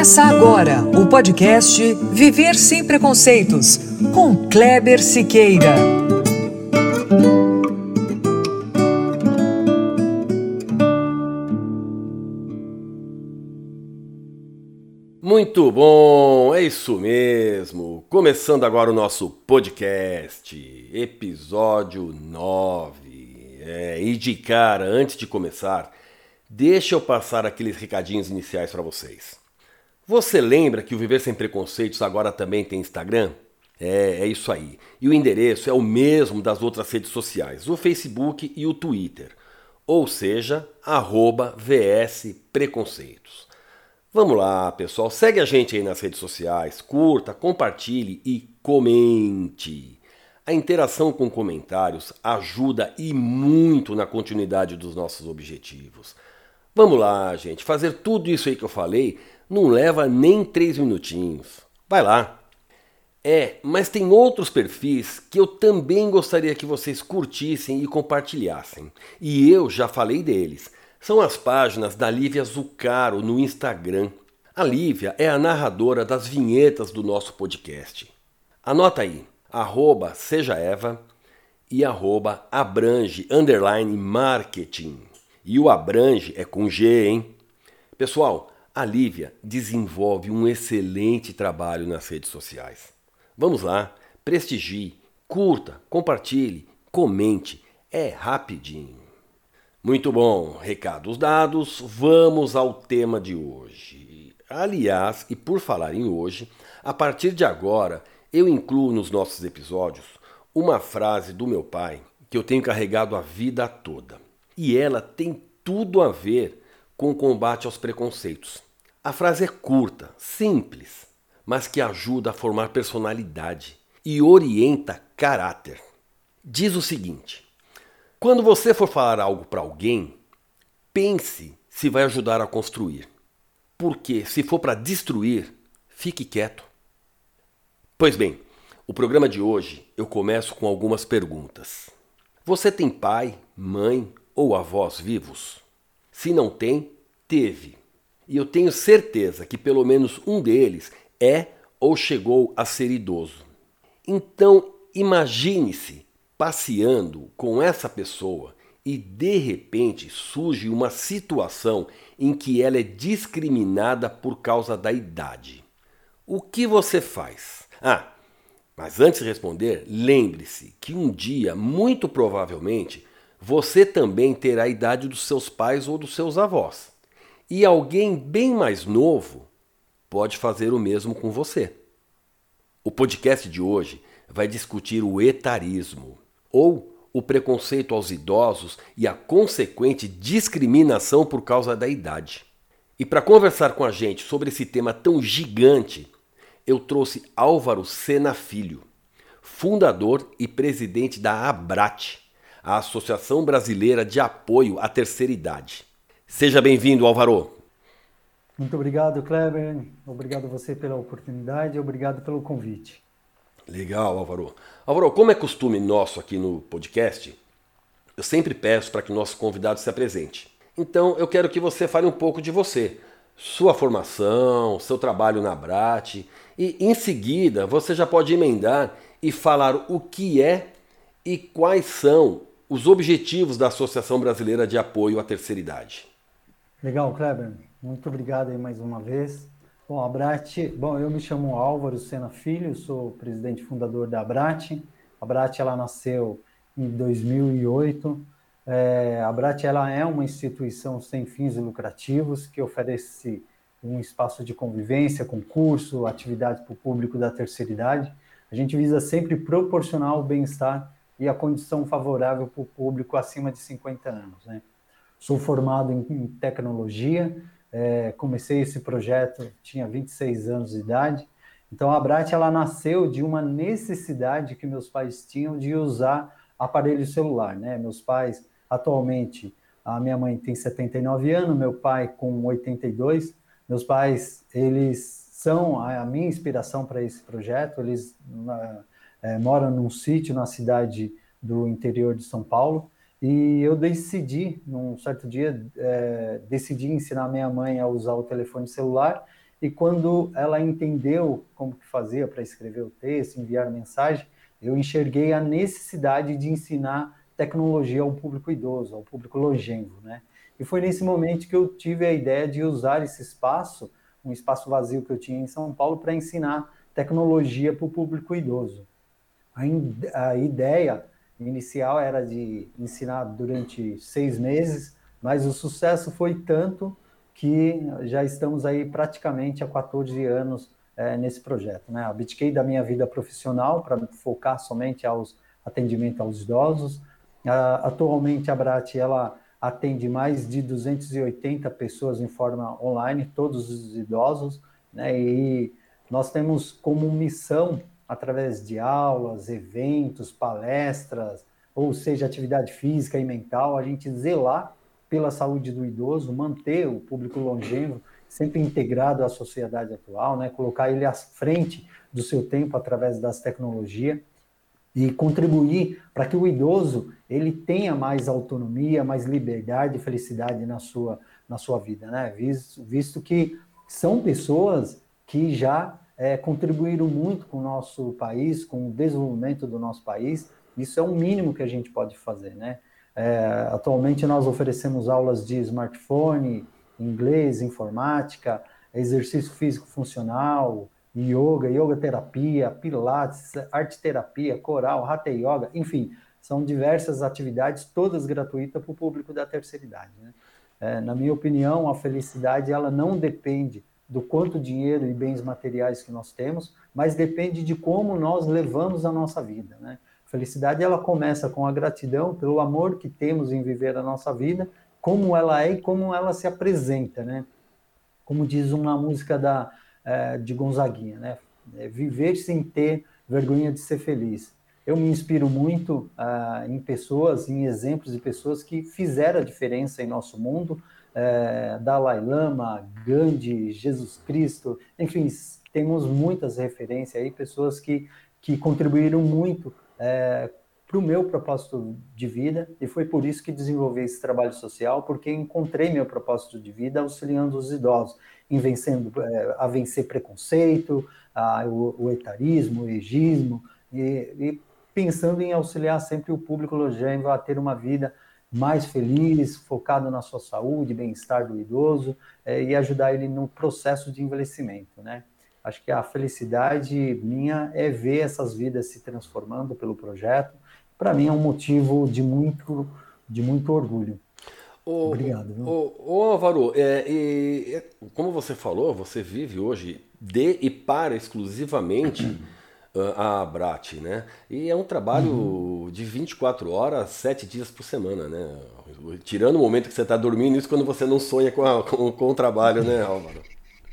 Começa agora o podcast Viver Sem Preconceitos, com Kleber Siqueira. Muito bom, é isso mesmo. Começando agora o nosso podcast, episódio 9. É, e de cara, antes de começar, deixa eu passar aqueles recadinhos iniciais para vocês. Você lembra que o Viver Sem Preconceitos agora também tem Instagram? É, é isso aí. E o endereço é o mesmo das outras redes sociais, o Facebook e o Twitter. Ou seja, arroba VS Preconceitos. Vamos lá, pessoal. Segue a gente aí nas redes sociais, curta, compartilhe e comente. A interação com comentários ajuda e muito na continuidade dos nossos objetivos. Vamos lá, gente. Fazer tudo isso aí que eu falei não leva nem três minutinhos. Vai lá. É, mas tem outros perfis que eu também gostaria que vocês curtissem e compartilhassem. E eu já falei deles. São as páginas da Lívia Zucaro no Instagram. A Lívia é a narradora das vinhetas do nosso podcast. Anota aí, arroba seja Eva e arroba abrange underline marketing. E o abrange é com G, hein? Pessoal, a Lívia desenvolve um excelente trabalho nas redes sociais. Vamos lá, prestigie, curta, compartilhe, comente, é rapidinho. Muito bom, recados dados, vamos ao tema de hoje. Aliás, e por falar em hoje, a partir de agora eu incluo nos nossos episódios uma frase do meu pai que eu tenho carregado a vida toda. E ela tem tudo a ver com o combate aos preconceitos. A frase é curta, simples, mas que ajuda a formar personalidade e orienta caráter. Diz o seguinte: quando você for falar algo para alguém, pense se vai ajudar a construir. Porque se for para destruir, fique quieto. Pois bem, o programa de hoje eu começo com algumas perguntas. Você tem pai, mãe ou avós vivos? Se não tem, teve. E eu tenho certeza que pelo menos um deles é ou chegou a ser idoso. Então, imagine-se passeando com essa pessoa e de repente surge uma situação em que ela é discriminada por causa da idade. O que você faz? Ah, mas antes de responder, lembre-se que um dia, muito provavelmente, você também terá a idade dos seus pais ou dos seus avós. E alguém bem mais novo pode fazer o mesmo com você. O podcast de hoje vai discutir o etarismo, ou o preconceito aos idosos e a consequente discriminação por causa da idade. E para conversar com a gente sobre esse tema tão gigante, eu trouxe Álvaro Sena Filho, fundador e presidente da Abrat, a Associação Brasileira de Apoio à Terceira Idade. Seja bem-vindo, Álvaro. Muito obrigado, Kleber. Obrigado você pela oportunidade e obrigado pelo convite. Legal, Álvaro. Álvaro, como é costume nosso aqui no podcast, eu sempre peço para que nosso convidado se apresente. Então, eu quero que você fale um pouco de você, sua formação, seu trabalho na Brat, e em seguida você já pode emendar e falar o que é e quais são os objetivos da Associação Brasileira de Apoio à Terceira Idade. Legal, Kleber. Muito obrigado aí mais uma vez. Bom, a Brat, bom, eu me chamo Álvaro Sena Filho, sou presidente fundador da Brat. A Brat ela nasceu em 2008. É, a Brat ela é uma instituição sem fins lucrativos que oferece um espaço de convivência, concurso, atividades para o público da terceira idade. A gente visa sempre proporcionar o bem-estar e a condição favorável para o público acima de 50 anos. Né? Sou formado em, tecnologia, é, comecei esse projeto, tinha 26 anos de idade, então a Brat ela nasceu de uma necessidade que meus pais tinham de usar aparelho celular. Né? Meus pais, atualmente, a minha mãe tem 79 anos, meu pai com 82, meus pais, eles são a minha inspiração para esse projeto, eles é, mora num sítio na cidade do interior de São Paulo, e eu decidi, num certo dia, é, decidi ensinar minha mãe a usar o telefone celular, e quando ela entendeu como que fazia para escrever o texto, enviar mensagem, eu enxerguei a necessidade de ensinar tecnologia ao público idoso, ao público longevo, né? E foi nesse momento que eu tive a ideia de usar esse espaço, um espaço vazio que eu tinha em São Paulo, para ensinar tecnologia para o público idoso. A, a ideia inicial era de ensinar durante seis meses, mas o sucesso foi tanto que já estamos aí praticamente há 14 anos é, nesse projeto. Né? Abdiquei da minha vida profissional para focar somente aos atendimento aos idosos. Uh, atualmente a Brat ela atende mais de 280 pessoas em forma online, todos os idosos, né? E nós temos como missão através de aulas, eventos, palestras, ou seja, atividade física e mental, a gente zelar pela saúde do idoso, manter o público longevo sempre integrado à sociedade atual, né? colocar ele à frente do seu tempo através das tecnologias e contribuir para que o idoso ele tenha mais autonomia, mais liberdade e felicidade na sua, na sua vida, né? Visto, visto que são pessoas que já é, contribuíram muito com o nosso país, com o desenvolvimento do nosso país. Isso é o mínimo que a gente pode fazer, né? É, atualmente nós oferecemos aulas de smartphone, inglês, informática, exercício físico funcional, yoga, yoga terapia, pilates, arte terapia, coral, hatha yoga, enfim, são diversas atividades, todas gratuitas para o público da terceira idade. Né? É, na minha opinião, a felicidade ela não depende do quanto dinheiro e bens materiais que nós temos, mas depende de como nós levamos a nossa vida. Né? A felicidade ela começa com a gratidão pelo amor que temos em viver a nossa vida, como ela é e como ela se apresenta, né? Como diz uma música da é, de Gonzaguinha, né? É viver sem ter vergonha de ser feliz. Eu me inspiro muito uh, em pessoas, em exemplos de pessoas que fizeram a diferença em nosso mundo, é, Dalai Lama, Gandhi, Jesus Cristo, enfim, temos muitas referências aí, pessoas que, que contribuíram muito é, para o meu propósito de vida, e foi por isso que desenvolvi esse trabalho social, porque encontrei meu propósito de vida auxiliando os idosos em vencendo, é, a vencer preconceito, a, o, o, etarismo, o egismo, e, e, pensando em auxiliar sempre o público longevo a ter uma vida mais feliz, focado na sua saúde, bem-estar do idoso, é, e ajudar ele no processo de envelhecimento, né? Acho que a felicidade minha é ver essas vidas se transformando pelo projeto. Para mim é um motivo de muito, de muito orgulho. Ô, Obrigado. Ô, ô Álvaro, é, como você falou, você vive hoje de e para exclusivamente a Abrat, né? E é um trabalho uhum. de 24 horas, 7 dias por semana, né? Tirando o momento que você está dormindo, isso quando você não sonha com, a, com, com o trabalho, né, Álvaro?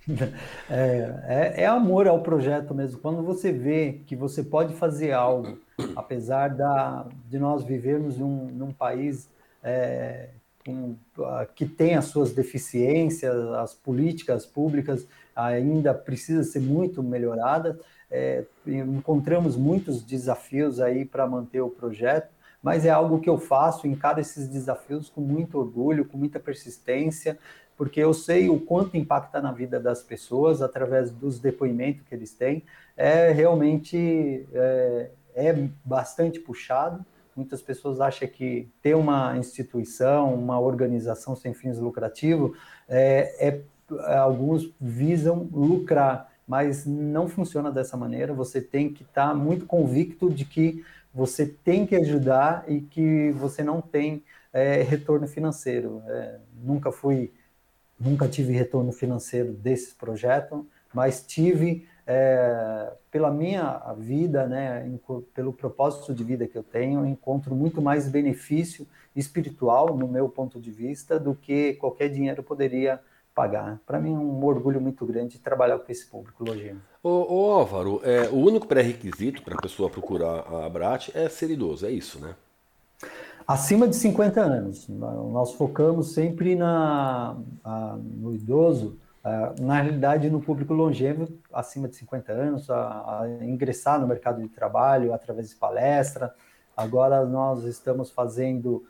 É, é, é, amor ao projeto mesmo. Quando você vê que você pode fazer algo, apesar da, de nós vivermos num, num país é, que tem as suas deficiências, as políticas públicas ainda precisam ser muito melhoradas. É, encontramos muitos desafios aí para manter o projeto, mas é algo que eu faço, encaro esses desafios com muito orgulho, com muita persistência, porque eu sei o quanto impacta na vida das pessoas através dos depoimentos que eles têm. É realmente é, é bastante puxado, Muitas pessoas acham que ter uma instituição, uma organização sem fins lucrativos, é, é, alguns visam lucrar, mas não funciona dessa maneira. Você tem que estar tá muito convicto de que você tem que ajudar e que você não tem é, retorno financeiro. É, nunca fui, nunca tive retorno financeiro desses projetos, mas tive é, pela minha vida, né, pelo propósito de vida que eu tenho, encontro muito mais benefício espiritual, no meu ponto de vista, do que qualquer dinheiro poderia pagar. Para mim é um orgulho muito grande trabalhar com esse público lojinho. Ô, ô Álvaro, é, o único pré-requisito para a pessoa procurar a Abrat é ser idoso, é isso, né? Acima de 50 anos. Nós focamos sempre na, a, no idoso ah, na realidade, no público longevo, acima de 50 anos, a, a, ingressar no mercado de trabalho através de palestra. Agora nós estamos fazendo,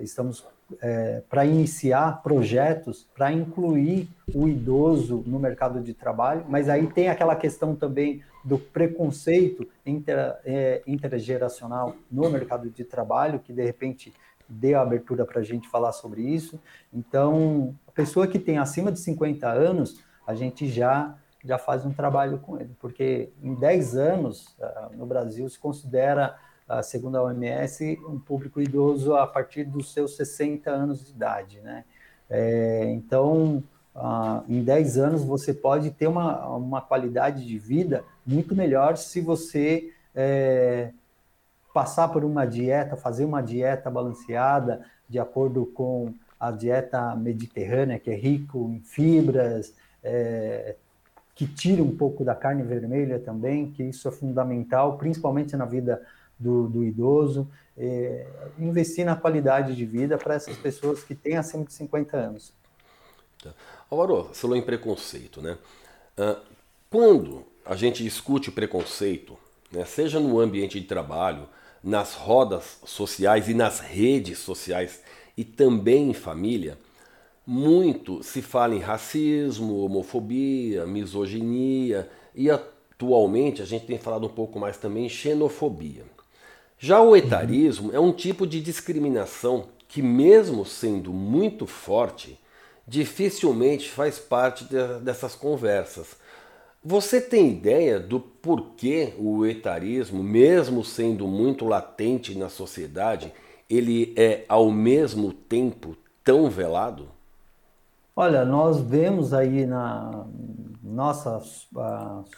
estamos é, para iniciar projetos para incluir o idoso no mercado de trabalho, mas aí tem aquela questão também do preconceito inter, é, intergeracional no mercado de trabalho, que de repente deu abertura para a gente falar sobre isso. Então, a pessoa que tem acima de 50 anos, a gente já já faz um trabalho com ele, porque em 10 anos ah, no Brasil se considera segundo a OMS, um público idoso a partir dos seus 60 anos de idade, né? É, então, uh, em 10 anos, você pode ter uma, uma qualidade de vida muito melhor se você é, passar por uma dieta, fazer uma dieta balanceada, de acordo com a dieta mediterrânea, que é rico em fibras, é, que tira um pouco da carne vermelha também, que isso é fundamental, principalmente na vida do, do idoso, é, investir na qualidade de vida para essas pessoas que têm acima de 50 anos. Tá. Álvaro, você falou em preconceito, né? Uh, quando a gente discute preconceito, né, seja no ambiente de trabalho, nas rodas sociais e nas redes sociais e também em família, muito se fala em racismo, homofobia, misoginia e atualmente a gente tem falado um pouco mais também em xenofobia. Já o etarismo é um tipo de discriminação que, mesmo sendo muito forte, dificilmente faz parte de, dessas conversas. Você tem ideia do porquê o etarismo, mesmo sendo muito latente na sociedade, ele é ao mesmo tempo tão velado? Olha, nós vemos aí na nossa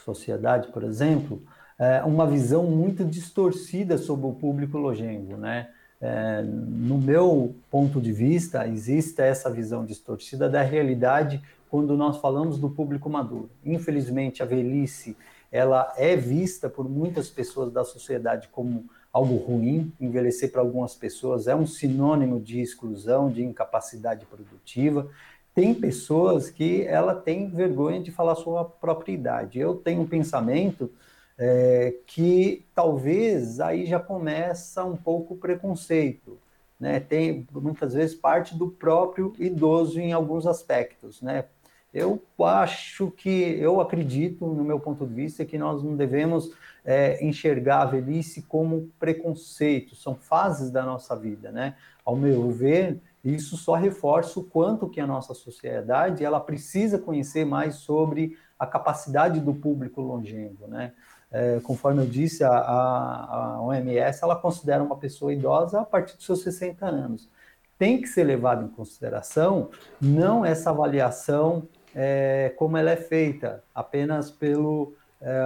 sociedade, por exemplo, é, uma visão muito distorcida sobre o público longevo, né? É, no meu ponto de vista, existe essa visão distorcida da realidade quando nós falamos do público maduro. Infelizmente, a velhice ela é vista por muitas pessoas da sociedade como algo ruim. Envelhecer para algumas pessoas é um sinônimo de exclusão, de incapacidade produtiva. Tem pessoas que ela tem vergonha de falar sua própria idade. Eu tenho um pensamento é, que talvez aí já começa um pouco o preconceito. Né? Tem muitas vezes parte do próprio idoso em alguns aspectos. Né? Eu acho que, eu acredito, no meu ponto de vista, que nós não devemos é, enxergar a velhice como preconceito, são fases da nossa vida. Né? Ao meu ver, isso só reforça o quanto que a nossa sociedade ela precisa conhecer mais sobre a capacidade do público longevo, né? É, conforme eu disse, a, a, OMS ela considera uma pessoa idosa a partir dos seus 60 anos. Tem que ser levado em consideração não essa avaliação é, como ela é feita, apenas pelo é,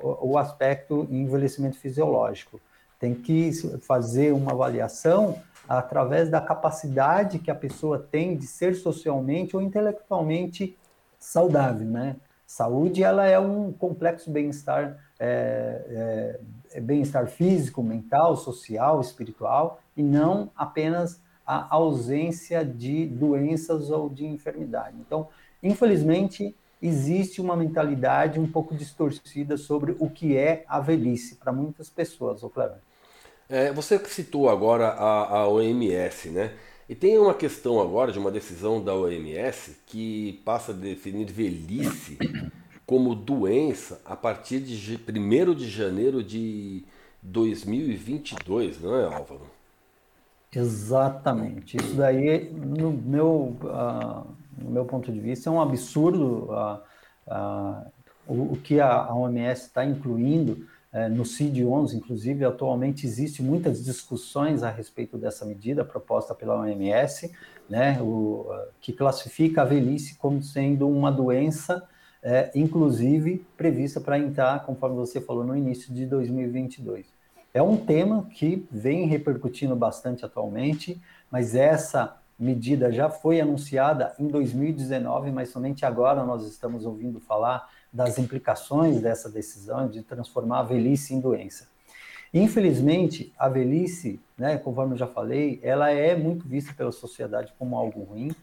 o, o aspecto envelhecimento fisiológico. Tem que fazer uma avaliação através da capacidade que a pessoa tem de ser socialmente ou intelectualmente saudável, né? Saúde ela é um complexo bem-estar é, é, é, bem-estar físico, mental, social, espiritual, e não apenas a ausência de doenças ou de enfermidade. Então, infelizmente, existe uma mentalidade um pouco distorcida sobre o que é a velhice para muitas pessoas, ô Cleber. É, você citou agora a, a OMS, né? E tem uma questão agora de uma decisão da OMS que passa a definir velhice como doença a partir de 1 de janeiro de 2022, não é, Álvaro? Exatamente. Isso daí, no meu, uh, no meu ponto de vista, é um absurdo uh, uh, o, o, que a, OMS está incluindo uh, no CID-11, inclusive, atualmente existe muitas discussões a respeito dessa medida proposta pela OMS, né, o, que classifica a velhice como sendo uma doença é, inclusive prevista para entrar, conforme você falou, no início de 2022. É um tema que vem repercutindo bastante atualmente, mas essa medida já foi anunciada em 2019, mas somente agora nós estamos ouvindo falar das implicações dessa decisão de transformar a velhice em doença. Infelizmente, a velhice, né, conforme eu já falei, ela é muito vista pela sociedade como algo ruim.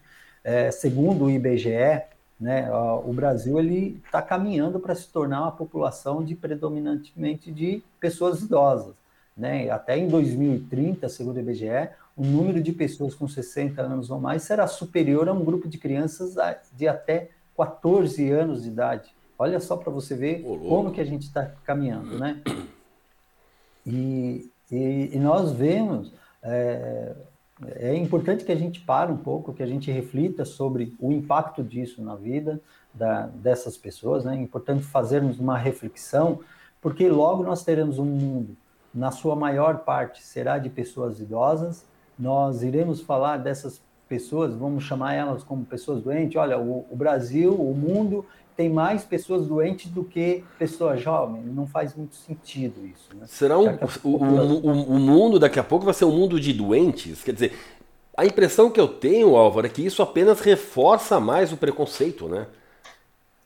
É, segundo o IBGE, né? O Brasil ele está caminhando para se tornar uma população de predominantemente de pessoas idosas. Né? Até em 2030, segundo o IBGE, o número de pessoas com 60 anos ou mais será superior a um grupo de crianças de até 14 anos de idade. Olha só para você ver como que a gente está caminhando, né? E, e, e nós vemos, é, é, importante que a gente pare um pouco, que a gente reflita sobre o impacto disso na vida da, dessas pessoas, né? É importante fazermos uma reflexão, porque logo nós teremos um mundo, na sua maior parte, será de pessoas idosas, nós iremos falar dessas pessoas, vamos chamar elas como pessoas doentes. Olha, o, o Brasil, o mundo tem mais pessoas doentes do que pessoas jovens. Não faz muito sentido isso. Né? Será um, o, o, o, mundo daqui a pouco vai ser um mundo de doentes? Quer dizer, a impressão que eu tenho, Álvaro, é que isso apenas reforça mais o preconceito, né?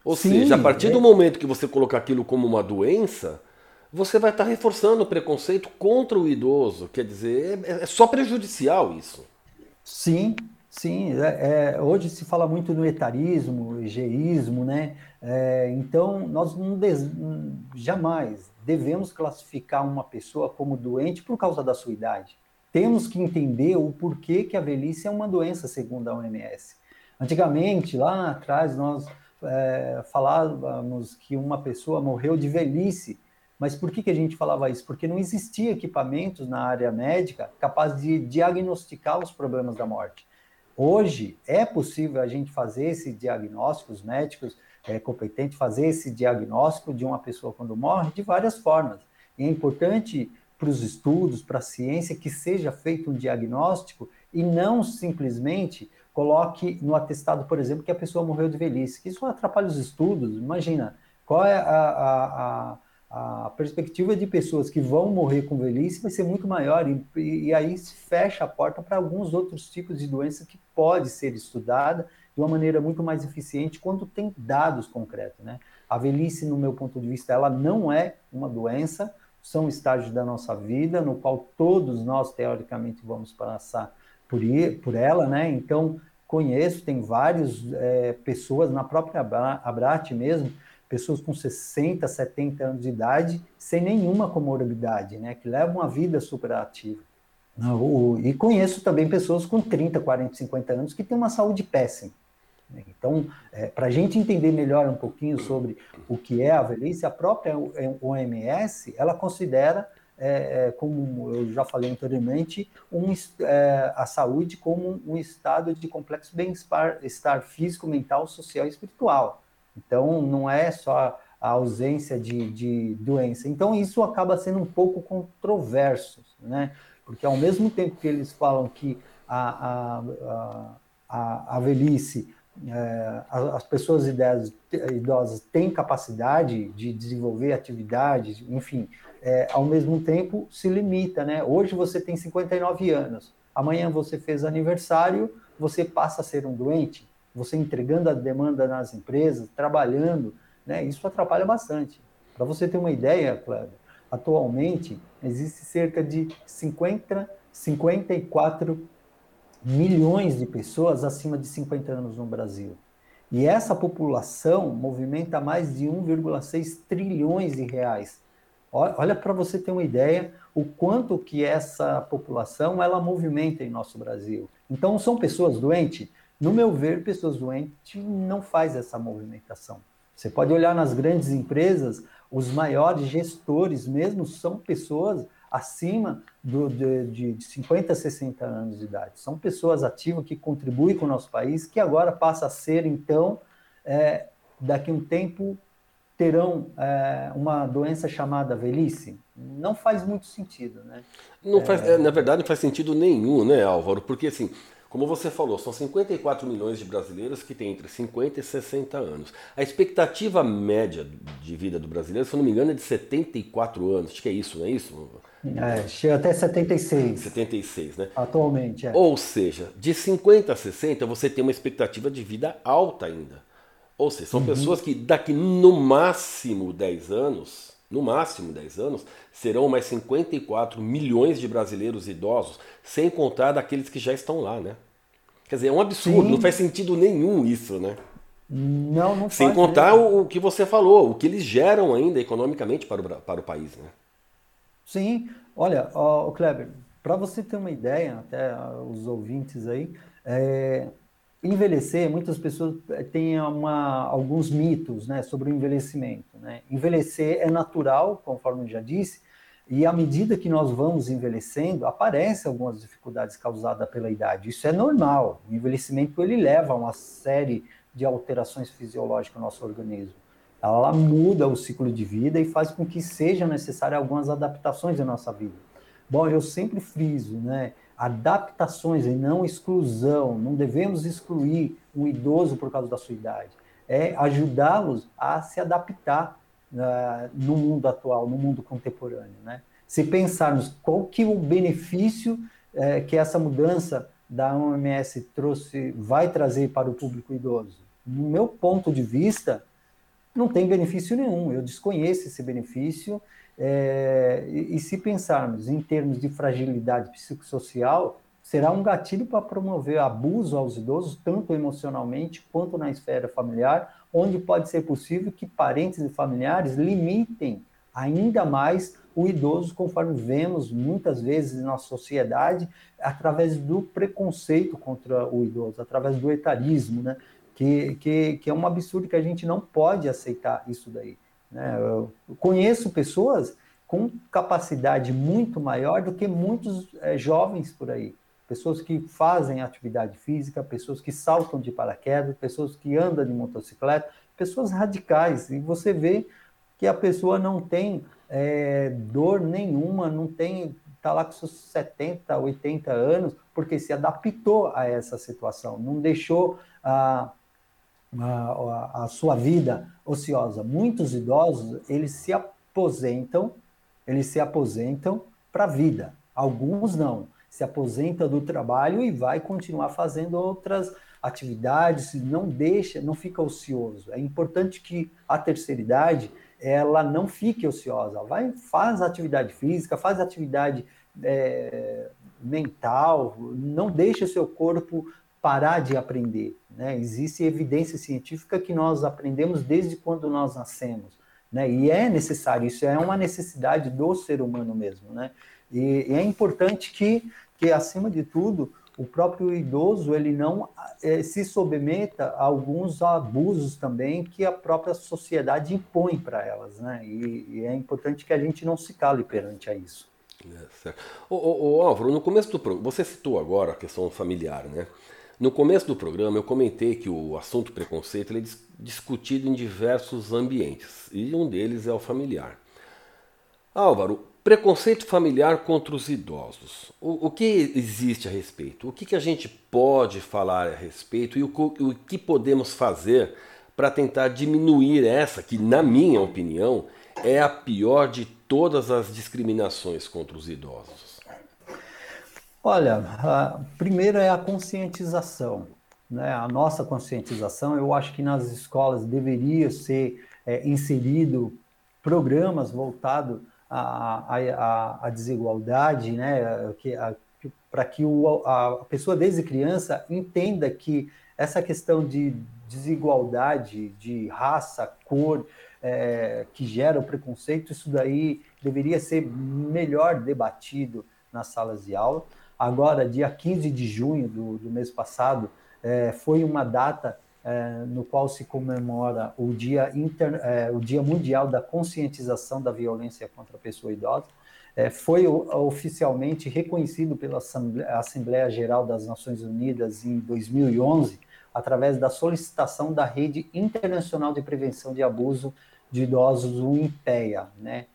Ou Sim, seja, a partir é... do momento que você colocar aquilo como uma doença, você vai estar reforçando o preconceito contra o idoso. Quer dizer, é, é só prejudicial isso. Sim, sim. É, é, hoje se fala muito no etarismo, egeísmo, né? É, então, nós não des... jamais devemos classificar uma pessoa como doente por causa da sua idade. Temos que entender o porquê que a velhice é uma doença, segundo a OMS. Antigamente, lá atrás, nós é, falávamos que uma pessoa morreu de velhice mas por que, que a gente falava isso? Porque não existia equipamentos na área médica capazes de diagnosticar os problemas da morte. Hoje é possível a gente fazer esse diagnóstico, os médicos é, competentes fazer esse diagnóstico de uma pessoa quando morre de várias formas. E é importante para os estudos, para a ciência, que seja feito um diagnóstico e não simplesmente coloque no atestado, por exemplo, que a pessoa morreu de velhice, que isso atrapalha os estudos. Imagina, qual é a, a, a a perspectiva de pessoas que vão morrer com velhice vai ser muito maior e, e aí se fecha a porta para alguns outros tipos de doença que pode ser estudada de uma maneira muito mais eficiente quando tem dados concretos, né? A velhice, no meu ponto de vista, ela não é uma doença, são estágios da nossa vida no qual todos nós teoricamente vamos passar por, ir, por ela, né? Então conheço, tem várias é, pessoas na própria Abrat mesmo pessoas com 60, 70 anos de idade, sem nenhuma comorbidade, né, que levam uma vida super ativa. E conheço também pessoas com 30, 40, 50 anos que têm uma saúde péssima. Né. Então, é, para a gente entender melhor um pouquinho sobre o que é a velhice, a própria OMS, ela considera, é, é, como eu já falei anteriormente, um, é, a saúde como um estado de complexo bem-estar físico, mental, social e espiritual. Então, não é só a ausência de, de doença. Então, isso acaba sendo um pouco controverso, né? Porque ao mesmo tempo que eles falam que a, a, a, a velhice, é, as pessoas idosas, idosas têm capacidade de desenvolver atividades, enfim, é, ao mesmo tempo se limita, né? Hoje você tem 59 anos, amanhã você fez aniversário, você passa a ser um doente você entregando a demanda nas empresas, trabalhando, né, isso atrapalha bastante. Para você ter uma ideia, Cléber, atualmente existe cerca de 50, 54 milhões de pessoas acima de 50 anos no Brasil. E essa população movimenta mais de 1,6 trilhões de reais. Olha para você ter uma ideia o quanto que essa população ela movimenta em nosso Brasil. Então são pessoas doentes? No meu ver, pessoas doentes não faz essa movimentação. Você pode olhar nas grandes empresas, os maiores gestores mesmo são pessoas acima do, de, de 50, 60 anos de idade. São pessoas ativas que contribuem com o nosso país, que agora passa a ser, então, é, daqui a um tempo, terão é, uma doença chamada velhice. Não faz muito sentido, né? Não faz, é, na verdade, não faz sentido nenhum, né, Álvaro? Porque, assim, como você falou, são 54 milhões de brasileiros que têm entre 50 e 60 anos. A expectativa média de vida do brasileiro, se eu não me engano, é de 74 anos. Acho que é isso, não é isso? É, chega até 76. 76, né? Atualmente, é. Ou seja, de 50 a 60 você tem uma expectativa de vida alta ainda. Ou seja, são uhum. pessoas que daqui no máximo 10 anos, no máximo 10 anos, serão mais 54 milhões de brasileiros idosos, sem contar daqueles que já estão lá, né? Quer dizer, é um absurdo, Sim. não faz sentido nenhum isso, né? Não, não Sem contar o, o, que você falou, o que eles geram ainda economicamente para o, para o país, né? Sim, olha, o Kleber, Para você ter uma ideia, até os ouvintes aí, é, envelhecer, muitas pessoas eh, têm uma, alguns mitos né, sobre o envelhecimento. Né? Envelhecer é natural, conforme eu já disse, e à medida que nós vamos envelhecendo, aparecem algumas dificuldades causadas pela idade. Isso é normal. O envelhecimento ele leva a uma série de alterações fisiológicas no nosso organismo. Ela muda o ciclo de vida e faz com que sejam necessárias algumas adaptações na nossa vida. Bom, eu sempre friso, né? Adaptações e não exclusão. Não devemos excluir um idoso por causa da sua idade. É ajudá-los a se adaptar uh, no mundo atual, no mundo contemporâneo. Né? Se pensarmos qual que é o benefício uh, que essa mudança da OMS trouxe, vai trazer para o público idoso. No meu ponto de vista, não tem benefício nenhum. Eu desconheço esse benefício é, e, e, se pensarmos em termos de fragilidade psicossocial, será um gatilho para promover abuso aos idosos, tanto emocionalmente quanto na esfera familiar, onde pode ser possível que parentes e familiares limitem ainda mais o idoso, conforme vemos muitas vezes na sociedade, através do preconceito contra o idoso, através do etarismo, né? que, que, que é um absurdo que a gente não pode aceitar isso daí. Né? Eu conheço pessoas com capacidade muito maior do que muitos é, jovens por aí. Pessoas que fazem atividade física, pessoas que saltam de paraquedas, pessoas que andam de motocicleta, pessoas radicais. E você vê que a pessoa não tem é, dor nenhuma, não tem, está lá com seus 70, 80 anos, porque se adaptou a essa situação, não deixou a a, a sua vida ociosa. Muitos idosos, eles se aposentam, eles se aposentam para a vida. Alguns não. Se aposenta do trabalho e vai continuar fazendo outras atividades, não deixa, não fica ocioso. É importante que a terceira idade ela não fique ociosa. Vai, faz atividade física, faz atividade é, mental, não deixa o seu corpo parar de aprender. Né? Existe evidência científica que nós aprendemos desde quando nós nascemos. Né? E é necessário, isso é uma necessidade do ser humano mesmo. Né? E, e é importante que, que, acima de tudo, o próprio idoso ele não é, se submeta a alguns abusos também que a própria sociedade impõe para elas. Né? E, e, é importante que a gente não se cale perante a isso. É, certo. Ô, ô, ô, Álvaro, no começo do programa, você citou agora a questão familiar, né? No começo do programa eu comentei que o assunto preconceito é discutido em diversos ambientes e um deles é o familiar. Álvaro, preconceito familiar contra os idosos. O, o que existe a respeito? O que, que a gente pode falar a respeito e o, o que podemos fazer para tentar diminuir essa, que, na minha opinião, é a pior de todas as discriminações contra os idosos? Olha, a primeira é a conscientização. Né? A nossa conscientização, eu acho que nas escolas deveria ser é, inserido programas voltados à, à, à desigualdade, né? para que o, a pessoa desde criança entenda que essa questão de desigualdade de raça, cor, é, que gera o preconceito, isso daí deveria ser melhor debatido nas salas de aula. Agora, dia 15 de junho do, do mês passado, é, foi uma data é, no qual se comemora o dia, inter, é, o dia Mundial da Conscientização da Violência contra a Pessoa Idosa. É, foi oficialmente reconhecido pela Assembleia, Assembleia Geral das Nações Unidas em 2011, através da solicitação da Rede Internacional de Prevenção de Abuso de Idosos, o INPEA, né?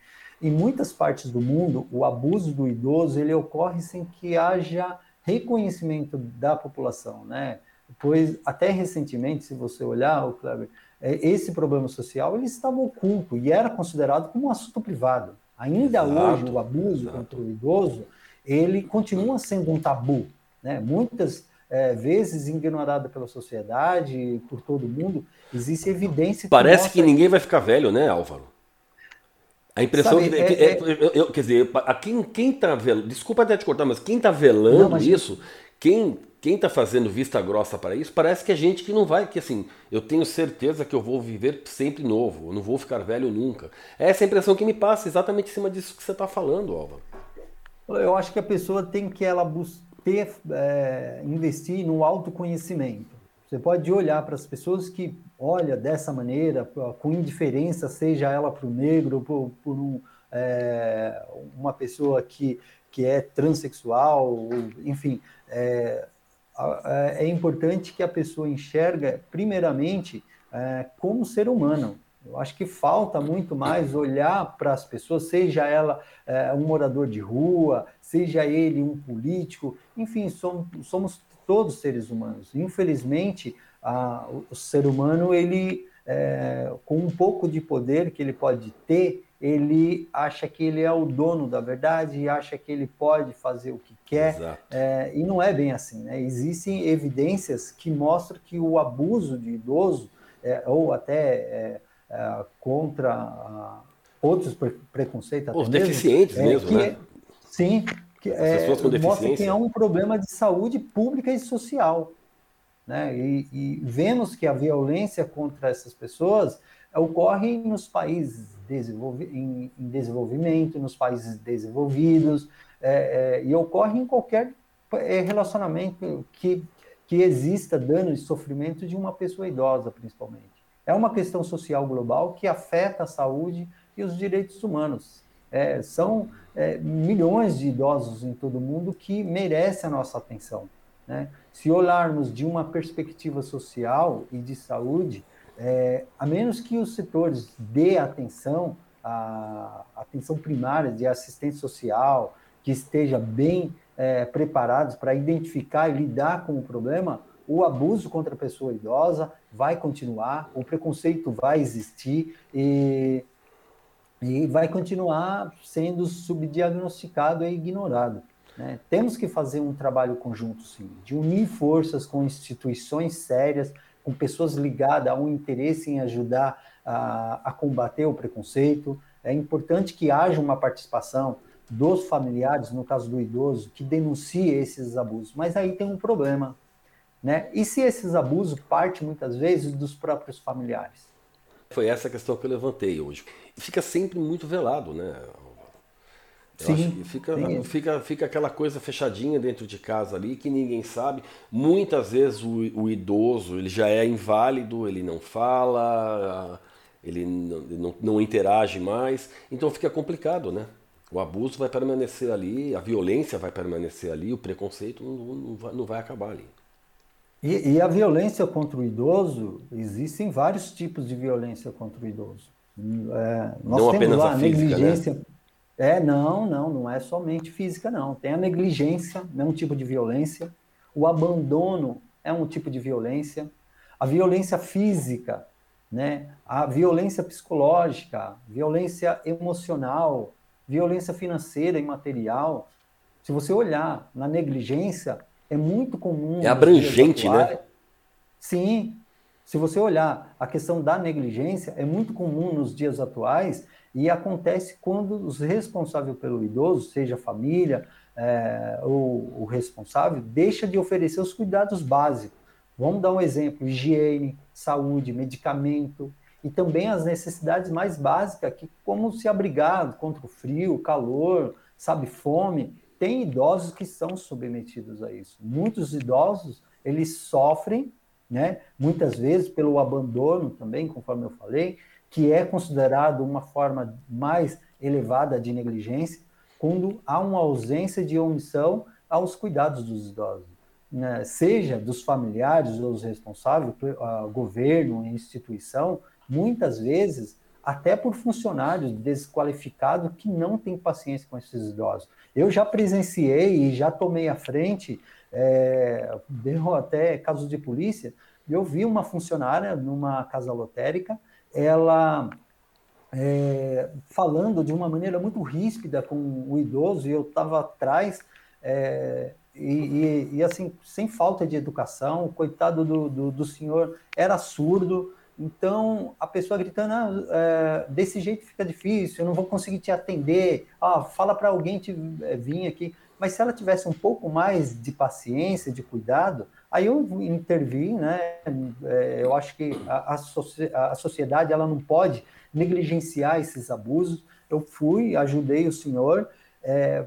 Em muitas partes do mundo, o abuso do idoso ele ocorre sem que haja reconhecimento da população, né? Pois até recentemente, se você olhar, o Kleber, é, esse problema social ele estava oculto e era considerado como um assunto privado. Ainda exato, hoje o abuso exato. contra o idoso ele continua sendo um tabu, né? Muitas é, vezes ignorado pela sociedade, por todo mundo, existe evidência. Parece que, que ninguém vai ficar velho, né, Álvaro? A impressão Sabe, que, é, é, é, eu, quer dizer, a quem, quem tá velando, desculpa até te cortar, mas quem tá velando não, isso, quem quem tá fazendo vista grossa para isso, parece que é gente que não vai, que assim, eu tenho certeza que eu vou viver sempre novo, eu não vou ficar velho nunca. É essa a impressão que me passa, exatamente em cima disso que você está falando, Alva. Eu acho que a pessoa tem que ela ter, é, investir no autoconhecimento. Você pode olhar para as pessoas que olha dessa maneira, com indiferença, seja ela para o negro, por, por um, é, uma pessoa que, que é transexual, enfim, é, é importante que a pessoa enxerga, primeiramente, é, como ser humano. Eu acho que falta muito mais olhar para as pessoas, seja ela é, um morador de rua, seja ele um político, enfim, somos, somos todos seres humanos. Infelizmente, a, o ser humano, ele, é, com um pouco de poder que ele pode ter, ele acha que ele é o dono da verdade e acha que ele pode fazer o que quer. É, e não é bem assim. Né? Existem evidências que mostram que o abuso de idoso, é, ou até é, é, contra outros pre preconceitos. Os deficientes é, mesmo, né? É, sim, que, é, mostra que é um problema de saúde pública e social. Né? E, e vemos que a violência contra essas pessoas ocorre nos países desenvolvi em, em desenvolvimento, nos países desenvolvidos, é, é, e ocorre em qualquer é, relacionamento que, que exista dano e sofrimento de uma pessoa idosa, principalmente. É uma questão social global que afeta a saúde e os direitos humanos. É, são é, milhões de idosos em todo o mundo que merecem a nossa atenção. Né? Se olharmos de uma perspectiva social e de saúde, é, a menos que os setores dê atenção, a atenção primária de assistente social, que esteja bem é, preparados para identificar e lidar com o problema, o abuso contra a pessoa idosa vai continuar, o preconceito vai existir e, e vai continuar sendo subdiagnosticado e ignorado. Né? Temos que fazer um trabalho conjunto, sim, de unir forças com instituições sérias, com pessoas ligadas a um interesse em ajudar a, a combater o preconceito. É importante que haja uma participação dos familiares, no caso do idoso, que denuncie esses abusos. Mas aí tem um problema, né? E se esses abusos partem muitas vezes dos próprios familiares? Foi essa questão que eu levantei hoje. Fica sempre muito velado, né? Eu sim, fica, sim. fica, fica aquela coisa fechadinha dentro de casa ali que ninguém sabe. Muitas vezes o, o idoso ele já é inválido, ele não fala, ele não, não, não interage mais, então fica complicado, né? O abuso vai permanecer ali, a violência vai permanecer ali, o preconceito não, não, vai, não vai acabar ali. E, e, a violência contra o idoso, existem vários tipos de violência contra o idoso. É, nós não temos apenas lá a, física, né? negligência. Né? É, não, não, não é somente física, não. Tem a negligência, é um tipo de violência. O abandono é um tipo de violência. A violência física, né? A violência psicológica, violência emocional, violência financeira e material. Se você olhar na negligência, é muito comum. É abrangente, né? Sim. Se você olhar a questão da negligência, é muito comum nos dias atuais e acontece quando os responsáveis pelo idoso, seja a família é, ou o responsável, deixa de oferecer os cuidados básicos. Vamos dar um exemplo: higiene, saúde, medicamento e também as necessidades mais básicas, que como se abrigar contra o frio, calor, sabe, fome tem idosos que são submetidos a isso. Muitos idosos, eles sofrem, né, muitas vezes pelo abandono também, conforme eu falei, que é considerado uma forma mais elevada de negligência, quando há uma ausência de omissão aos cuidados dos idosos, né? seja dos familiares ou dos responsáveis, uh, governo, instituição, muitas vezes até por funcionários desqualificados que não têm paciência com esses idosos. Eu já presenciei e já tomei a frente, é, deu até casos de polícia, eu vi uma funcionária numa casa lotérica, ela é, falando de uma maneira muito ríspida com o idoso, e eu estava atrás, é, e, e, e, assim, sem falta de educação, coitado do, do, do senhor, era surdo, então, a pessoa gritando, ah, é, desse jeito fica difícil, eu não vou conseguir te atender, ah, fala para alguém te, é, vir aqui. Mas se ela tivesse um pouco mais de paciência, de cuidado, aí eu intervim, né? É, eu acho que a, a, a sociedade ela não pode negligenciar esses abusos. Eu fui, ajudei o senhor, é,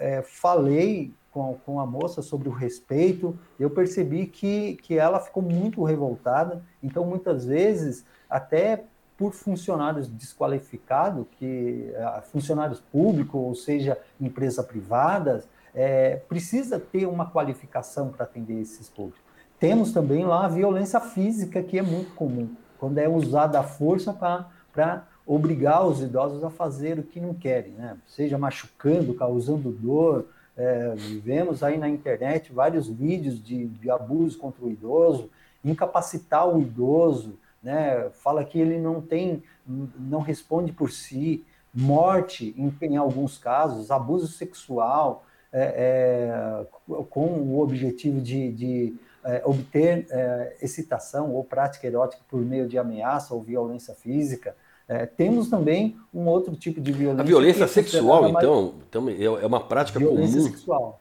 é, falei com, com a moça sobre o respeito, eu percebi que, que ela ficou muito revoltada. Então, muitas vezes, até por funcionários desqualificados, que uh, funcionários públicos, ou seja, empresas privadas, é, precisa ter uma qualificação para atender esses públicos. Temos também lá a violência física, que é muito comum, quando é usada a força para obrigar os idosos a fazer o que não querem, né? seja machucando, causando dor. É, vivemos aí na internet vários vídeos de, de abuso contra o idoso, incapacitar o idoso, né? fala que ele não tem, não responde por si, morte em, em alguns casos, abuso sexual, é, é, com o objetivo de, de é, obter é, excitação ou prática erótica por meio de ameaça ou violência física. É, temos também um outro tipo de violência. A violência sexual, então, então, é uma prática violência comum. sexual.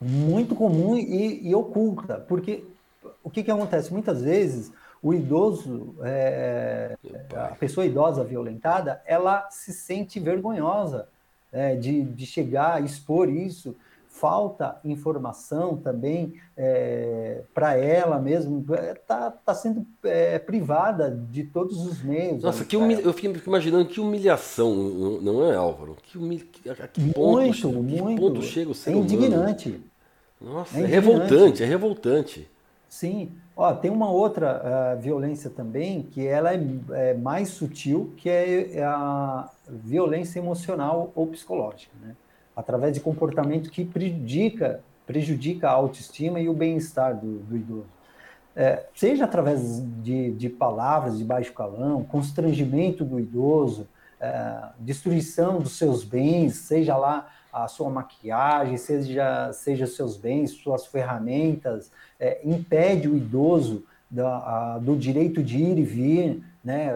Muito comum e, e oculta, porque o que, que acontece? Muitas vezes o idoso, é, a pessoa idosa violentada, ela se sente vergonhosa é, de, de chegar a expor isso falta informação também é, para ela mesmo, está tá sendo é, privada de todos os meios. Nossa, que humilha... eu fico imaginando que humilhação, não é, Álvaro? Que humilha... A que ponto, muito, muito. ponto chega o ser é indignante. Humano? Nossa, é, é revoltante, é revoltante. Sim. Ó, tem uma outra uh, violência também que ela é, é mais sutil, que é, é a violência emocional ou psicológica, né? através de comportamento que prejudica, prejudica a autoestima e o bem-estar do, do, idoso. É, seja através de, de, palavras de baixo calão, constrangimento do idoso, é, destruição dos seus bens, seja lá a sua maquiagem, seja, seja seus bens, suas ferramentas, é, impede o idoso da, a, do direito de ir e vir, né?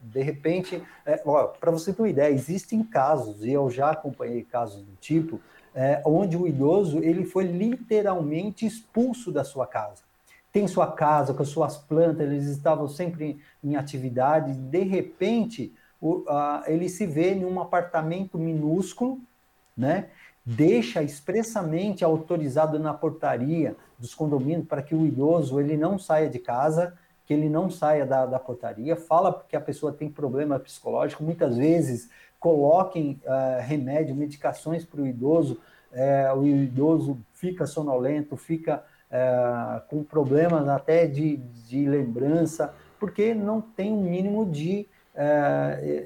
De repente, é, para você ter uma ideia, existem casos, e eu já acompanhei casos do tipo, é, onde o idoso ele foi literalmente expulso da sua casa. Tem sua casa com as suas plantas, eles estavam sempre em atividade, de repente o, a, ele se vê em um apartamento minúsculo, né? Deixa expressamente autorizado na portaria dos condomínios para que o idoso ele não saia de casa, que ele não saia da, da portaria, fala que a pessoa tem problema psicológico, muitas vezes coloquem uh, remédio, medicações para o idoso, uh, o idoso fica sonolento, fica uh, com problemas até de, de lembrança, porque não tem um mínimo de,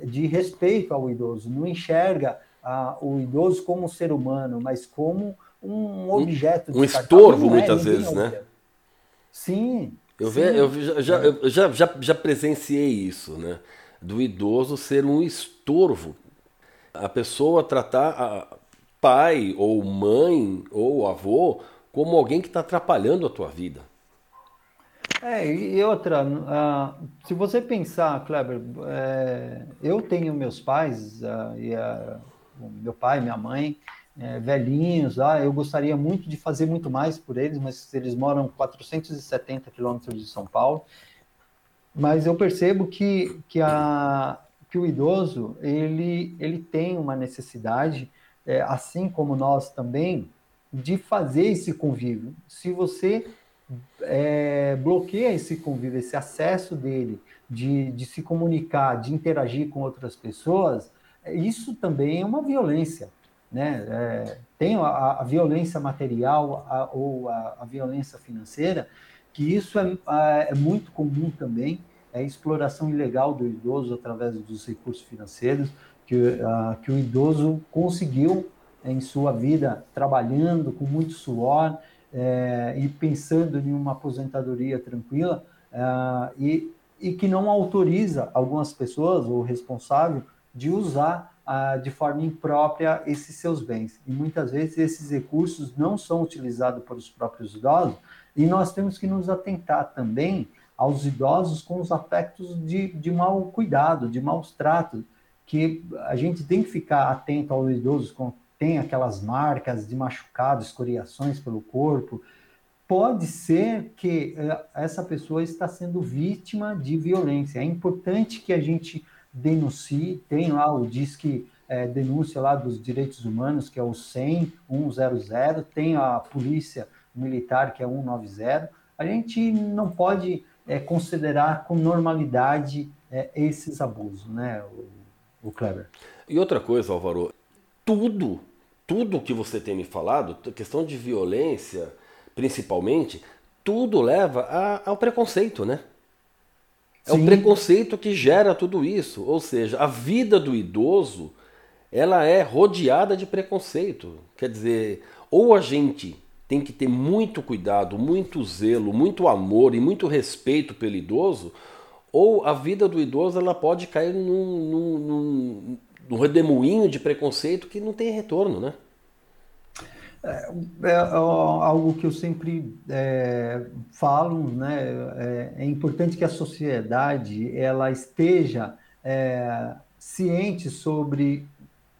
de respeito ao idoso, não enxerga o idoso como um ser humano, mas como um objeto. Um estorvo, é, muitas vezes, né? Sim, eu, ve, eu, já, eu já, já, já presenciei isso, né? Do idoso ser um estorvo. A pessoa tratar a pai ou mãe ou avô como alguém que está atrapalhando a tua vida. É, e outra, uh, se você pensar, Kleber, é, eu tenho meus pais, uh, e, meu pai, minha mãe, é, velhinhos lá. Eu gostaria muito de fazer muito mais por eles, mas eles moram 470 quilômetros de São Paulo. Mas eu percebo que, que, a, que o idoso ele, ele tem uma necessidade, é, assim como nós também, de fazer esse convívio. Se você é, bloqueia esse convívio, esse acesso dele de, de se comunicar, de interagir com outras pessoas, isso também é uma violência né? É, tem a, a, violência material a, ou a, a, violência financeira, que isso é, é, muito comum também, é a exploração ilegal do idoso através dos recursos financeiros, que, que o idoso conseguiu em sua vida trabalhando com muito suor é, e pensando em uma aposentadoria tranquila é, e, e que não autoriza algumas pessoas, ou responsável, de usar ah, de forma imprópria esses seus bens. E muitas vezes esses recursos não são utilizados pelos próprios idosos, e nós temos que nos atentar também aos idosos com os aspectos de, de mau cuidado, de maus tratos, que a gente tem que ficar atento aos idosos com tem aquelas marcas de machucado, escoriações pelo corpo. Pode ser que eh, essa pessoa está sendo vítima de violência. É importante que a gente denuncie, tem lá o Disque é, denúncia lá dos direitos humanos, que é o 100, 100, tem a polícia militar, que é 190. A gente não pode é, considerar com normalidade é, esses abusos, né, o, o Kleber? E outra coisa, Álvaro, tudo, tudo que você tem me falado, questão de violência, principalmente, tudo leva a, ao preconceito, né? É Sim. o preconceito que gera tudo isso. Ou seja, a vida do idoso ela é rodeada de preconceito. Quer dizer, ou a gente tem que ter muito cuidado, muito zelo, muito amor e muito respeito pelo idoso, ou a vida do idoso ela pode cair num, num, num, num redemoinho de preconceito que não tem retorno, né? É, é, algo que eu sempre é, falo, né? É, é, importante que a sociedade ela esteja é, ciente sobre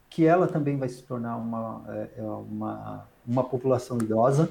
que ela também vai se tornar uma, é, é uma, uma população idosa.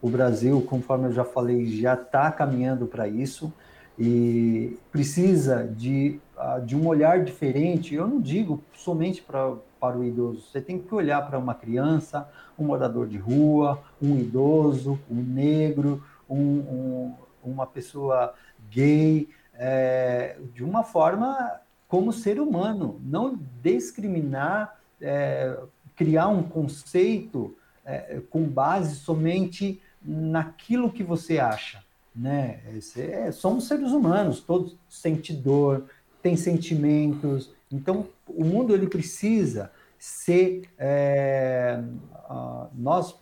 O Brasil, conforme eu já falei, já está caminhando para isso e precisa de, de um olhar diferente. Eu não digo somente para, para o idoso, você tem que olhar para uma criança, um morador de rua, um idoso, um negro, um, um, uma pessoa gay, é, de uma forma como ser humano, não discriminar é, criar um conceito é, com base somente naquilo que você acha. Né? É, somos seres humanos, todos sentem dor, têm sentimentos. Então, o mundo ele precisa ser. É, nós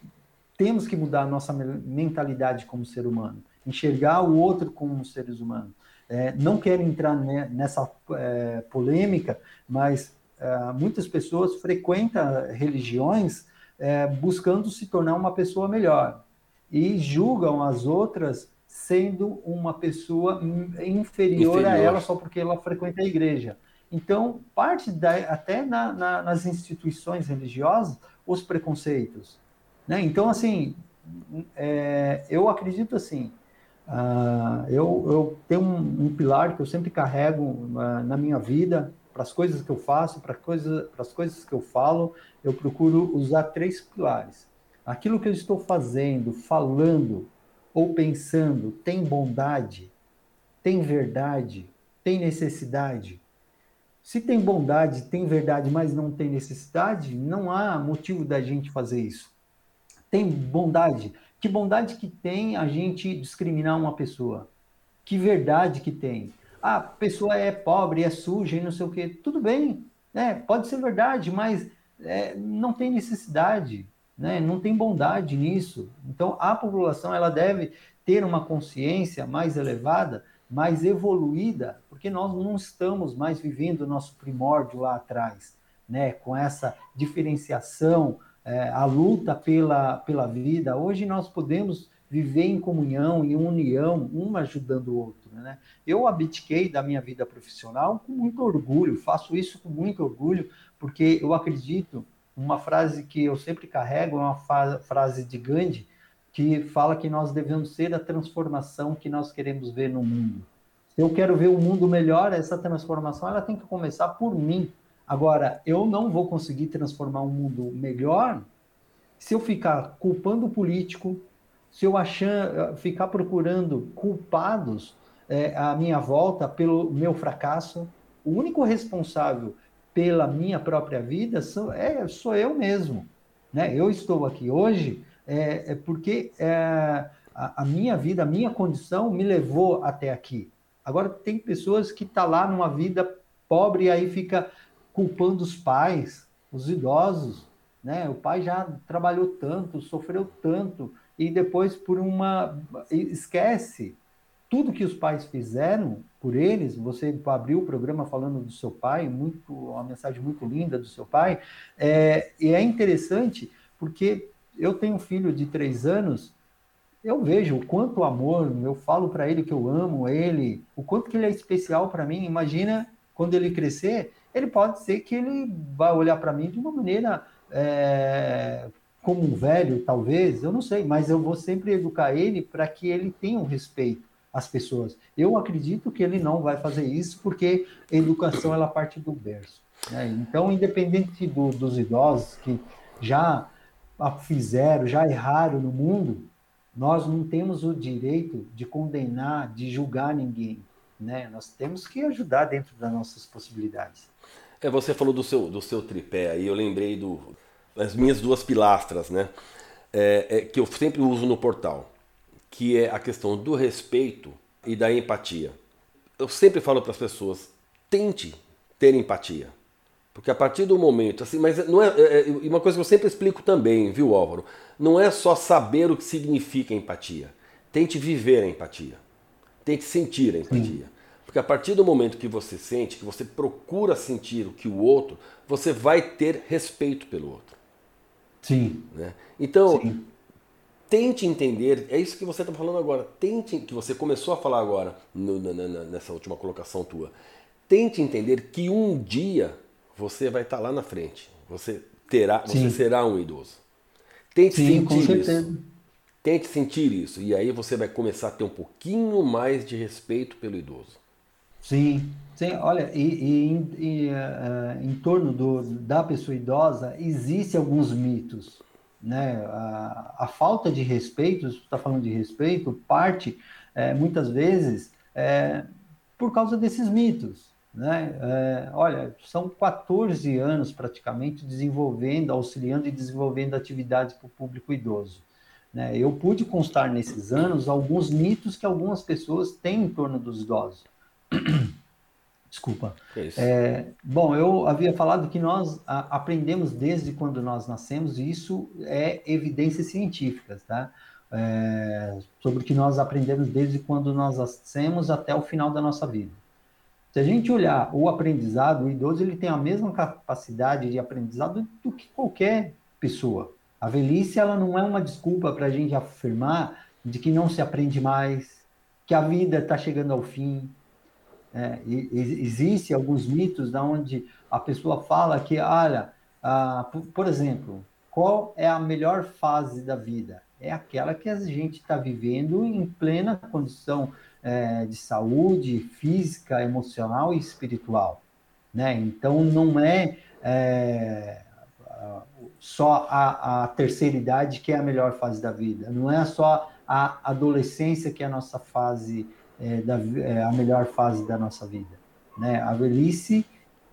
temos que mudar a nossa mentalidade como ser humano, enxergar o outro como seres humanos. É, não quero entrar nessa é, polêmica, mas é, muitas pessoas frequentam religiões é, buscando se tornar uma pessoa melhor e julgam as outras sendo uma pessoa inferior, inferior. a ela só porque ela frequenta a igreja. Então, parte da, até na, na, nas instituições religiosas, os preconceitos. Né? Então, assim, é, eu acredito assim, uh, eu, eu tenho um, um, pilar que eu sempre carrego uh, na minha vida, para as coisas que eu faço, para coisa, as coisas que eu falo, eu procuro usar três pilares. Aquilo que eu estou fazendo, falando ou pensando tem bondade, tem verdade, tem necessidade. Se tem bondade, tem verdade, mas não tem necessidade, não há motivo da gente fazer isso. Tem bondade. Que bondade que tem a gente discriminar uma pessoa? Que verdade que tem? a pessoa é pobre, é suja e não sei o quê. Tudo bem, né? pode ser verdade, mas é, não tem necessidade, né? não tem bondade nisso. Então, a população ela deve ter uma consciência mais elevada, mais evoluída, porque nós não estamos mais vivendo o nosso primórdio lá atrás, né? com essa diferenciação, é, a luta pela, pela vida. Hoje nós podemos viver em comunhão, em união, um ajudando o outro. Né? Eu abdiquei da minha vida profissional com muito orgulho, faço isso com muito orgulho, porque eu acredito, uma frase que eu sempre carrego é uma frase de Gandhi, que fala que nós devemos ser a transformação que nós queremos ver no mundo. Se eu quero ver o um mundo melhor, essa transformação ela tem que começar por mim. Agora, eu não vou conseguir transformar um mundo melhor se eu ficar culpando o político, se eu achar, ficar procurando culpados é, à minha volta pelo meu fracasso, o único responsável pela minha própria vida sou, é, sou eu mesmo. Né? Eu estou aqui hoje é, é porque é, a, a, minha vida, a minha condição me levou até aqui. Agora, tem pessoas que estão tá lá numa vida pobre e aí fica culpando os pais, os idosos. Né? O pai já trabalhou tanto, sofreu tanto, e depois por uma esquece tudo que os pais fizeram por eles. Você abriu o programa falando do seu pai, muito uma mensagem muito linda do seu pai, é, e é interessante porque eu tenho um filho de três anos. Eu vejo o quanto amor, eu falo para ele que eu amo ele, o quanto que ele é especial para mim. Imagina quando ele crescer, ele pode ser que ele vai olhar para mim de uma maneira é, como um velho, talvez, eu não sei, mas eu vou sempre educar ele para que ele tenha um respeito às pessoas. Eu acredito que ele não vai fazer isso porque a educação ela parte do berço. Né? Então, independente do, dos idosos que já fizeram, já erraram no mundo, nós não temos o direito de condenar, de julgar ninguém. Né? Nós temos que ajudar dentro das nossas possibilidades. É, você falou do seu, do seu tripé aí, eu lembrei do, das minhas duas pilastras, né? É, é, que eu sempre uso no portal, que é a questão do respeito e da empatia. Eu sempre falo para as pessoas, tente ter empatia. Porque a partir do momento, assim, mas não é, é, é, uma coisa que eu sempre explico também, viu, Álvaro? Não é só saber o que significa empatia. Tente viver a empatia. Tente sentir a empatia. Sim. Porque a partir do momento que você sente, que você procura sentir o que o outro, você vai ter respeito pelo outro. Sim. Né? Então, Sim. tente entender, é isso que você está falando agora, tente, que você começou a falar agora no, na, nessa última colocação tua. Tente entender que um dia você vai estar tá lá na frente. Você terá, Sim. você será um idoso. Tente Sim, sentir isso. Tente sentir isso. E aí você vai começar a ter um pouquinho mais de respeito pelo idoso. Sim, sim. Olha, e, e, e uh, em torno do, da pessoa idosa existem alguns mitos. Né? A, a falta de respeito, você está falando de respeito, parte é, muitas vezes é, por causa desses mitos. Né? É, olha, são 14 anos praticamente desenvolvendo, auxiliando e desenvolvendo atividades para o público idoso. Né? Eu pude constar nesses anos alguns mitos que algumas pessoas têm em torno dos idosos. Desculpa. É, bom, eu havia falado que nós aprendemos desde quando nós nascemos, e isso é evidências científicas, tá? É, sobre o que nós aprendemos desde quando nós nascemos até o final da nossa vida. Se a gente olhar o aprendizado, o idoso ele tem a mesma capacidade de aprendizado do que qualquer pessoa. A velhice ela não é uma desculpa para a gente afirmar de que não se aprende mais, que a vida está chegando ao fim. É, Existem alguns mitos da onde a pessoa fala que, olha, ah, por, por exemplo, qual é a melhor fase da vida? É aquela que a gente está vivendo em plena condição é, de saúde física, emocional e espiritual. Né? Então, não é, é só a, a, terceira idade que é a melhor fase da vida, não é só a adolescência que é a nossa fase, é, da, é a melhor fase da nossa vida. Né? A velhice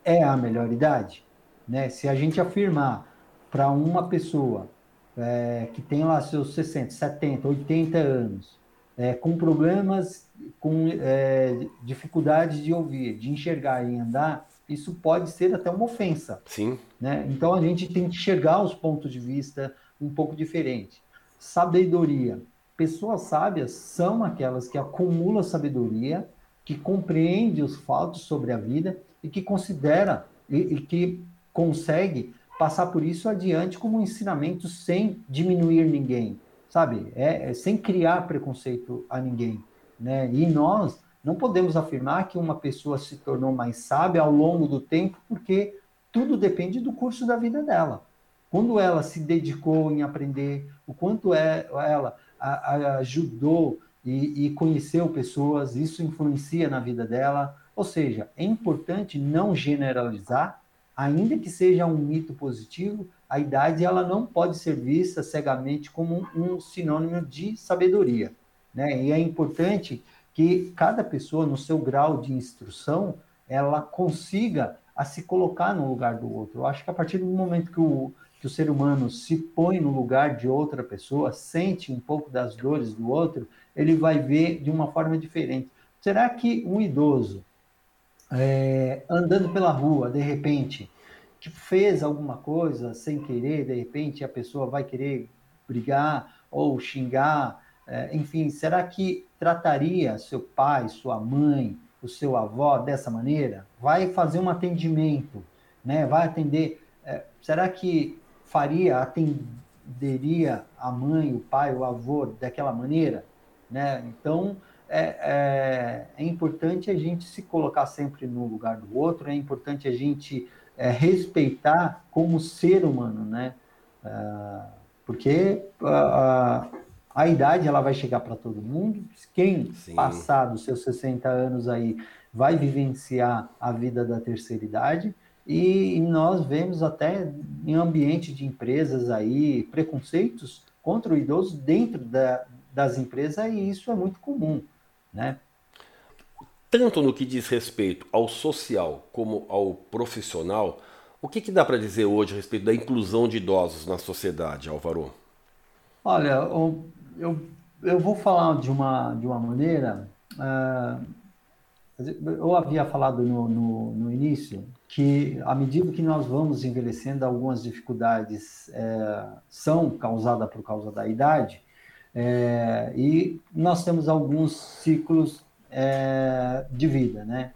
é a melhor idade. Né? Se a gente afirmar para uma pessoa é, que tem lá seus 60, 70, 80 anos, é, com problemas, com é, dificuldade de ouvir, de enxergar e andar, isso pode ser até uma ofensa. Sim. Né? Então a gente tem que enxergar os pontos de vista um pouco diferente. Sabedoria. Pessoas sábias são aquelas que acumulam sabedoria, que compreendem os fatos sobre a vida e que considera e, e que consegue passar por isso adiante como um ensinamento sem diminuir ninguém, sabe? É, é, sem criar preconceito a ninguém, né? E nós não podemos afirmar que uma pessoa se tornou mais sábia ao longo do tempo, porque tudo depende do curso da vida dela. Quando ela se dedicou em aprender, o quanto é, ela ajudou e, e conheceu pessoas, isso influencia na vida dela. Ou seja, é importante não generalizar, ainda que seja um mito positivo, a idade ela não pode ser vista cegamente como um, sinônimo de sabedoria. Né? E é importante que cada pessoa, no seu grau de instrução, ela consiga a se colocar no lugar do outro. Eu acho que a partir do momento que o, que o ser humano se põe no lugar de outra pessoa, sente um pouco das dores do outro, ele vai ver de uma forma diferente. Será que um idoso, é, andando pela rua, de repente, que fez alguma coisa sem querer, de repente a pessoa vai querer brigar ou xingar, é, enfim, será que trataria seu pai, sua mãe, o seu avó dessa maneira? Vai fazer um atendimento, né? Vai atender. É, será que faria, atenderia a mãe, o pai, o avô daquela maneira? Né? Então, é, é, é importante a gente se colocar sempre no lugar do outro, é importante a gente é, respeitar como ser humano, né? Uh, porque uh, a idade ela vai chegar para todo mundo. Quem Sim. passar dos seus 60 anos aí vai vivenciar a vida da terceira idade e nós vemos até em ambiente de empresas aí preconceitos contra o idoso dentro da, das empresas e isso é muito comum, né? Tanto no que diz respeito ao social como ao profissional, o que, que dá para dizer hoje a respeito da inclusão de idosos na sociedade, Álvaro? Olha, eu, eu, eu vou falar de uma, de uma maneira. Uh, eu havia falado no, no, no, início que, à medida que nós vamos envelhecendo, algumas dificuldades é, são causadas por causa da idade, é, e nós temos alguns ciclos é, de vida, né?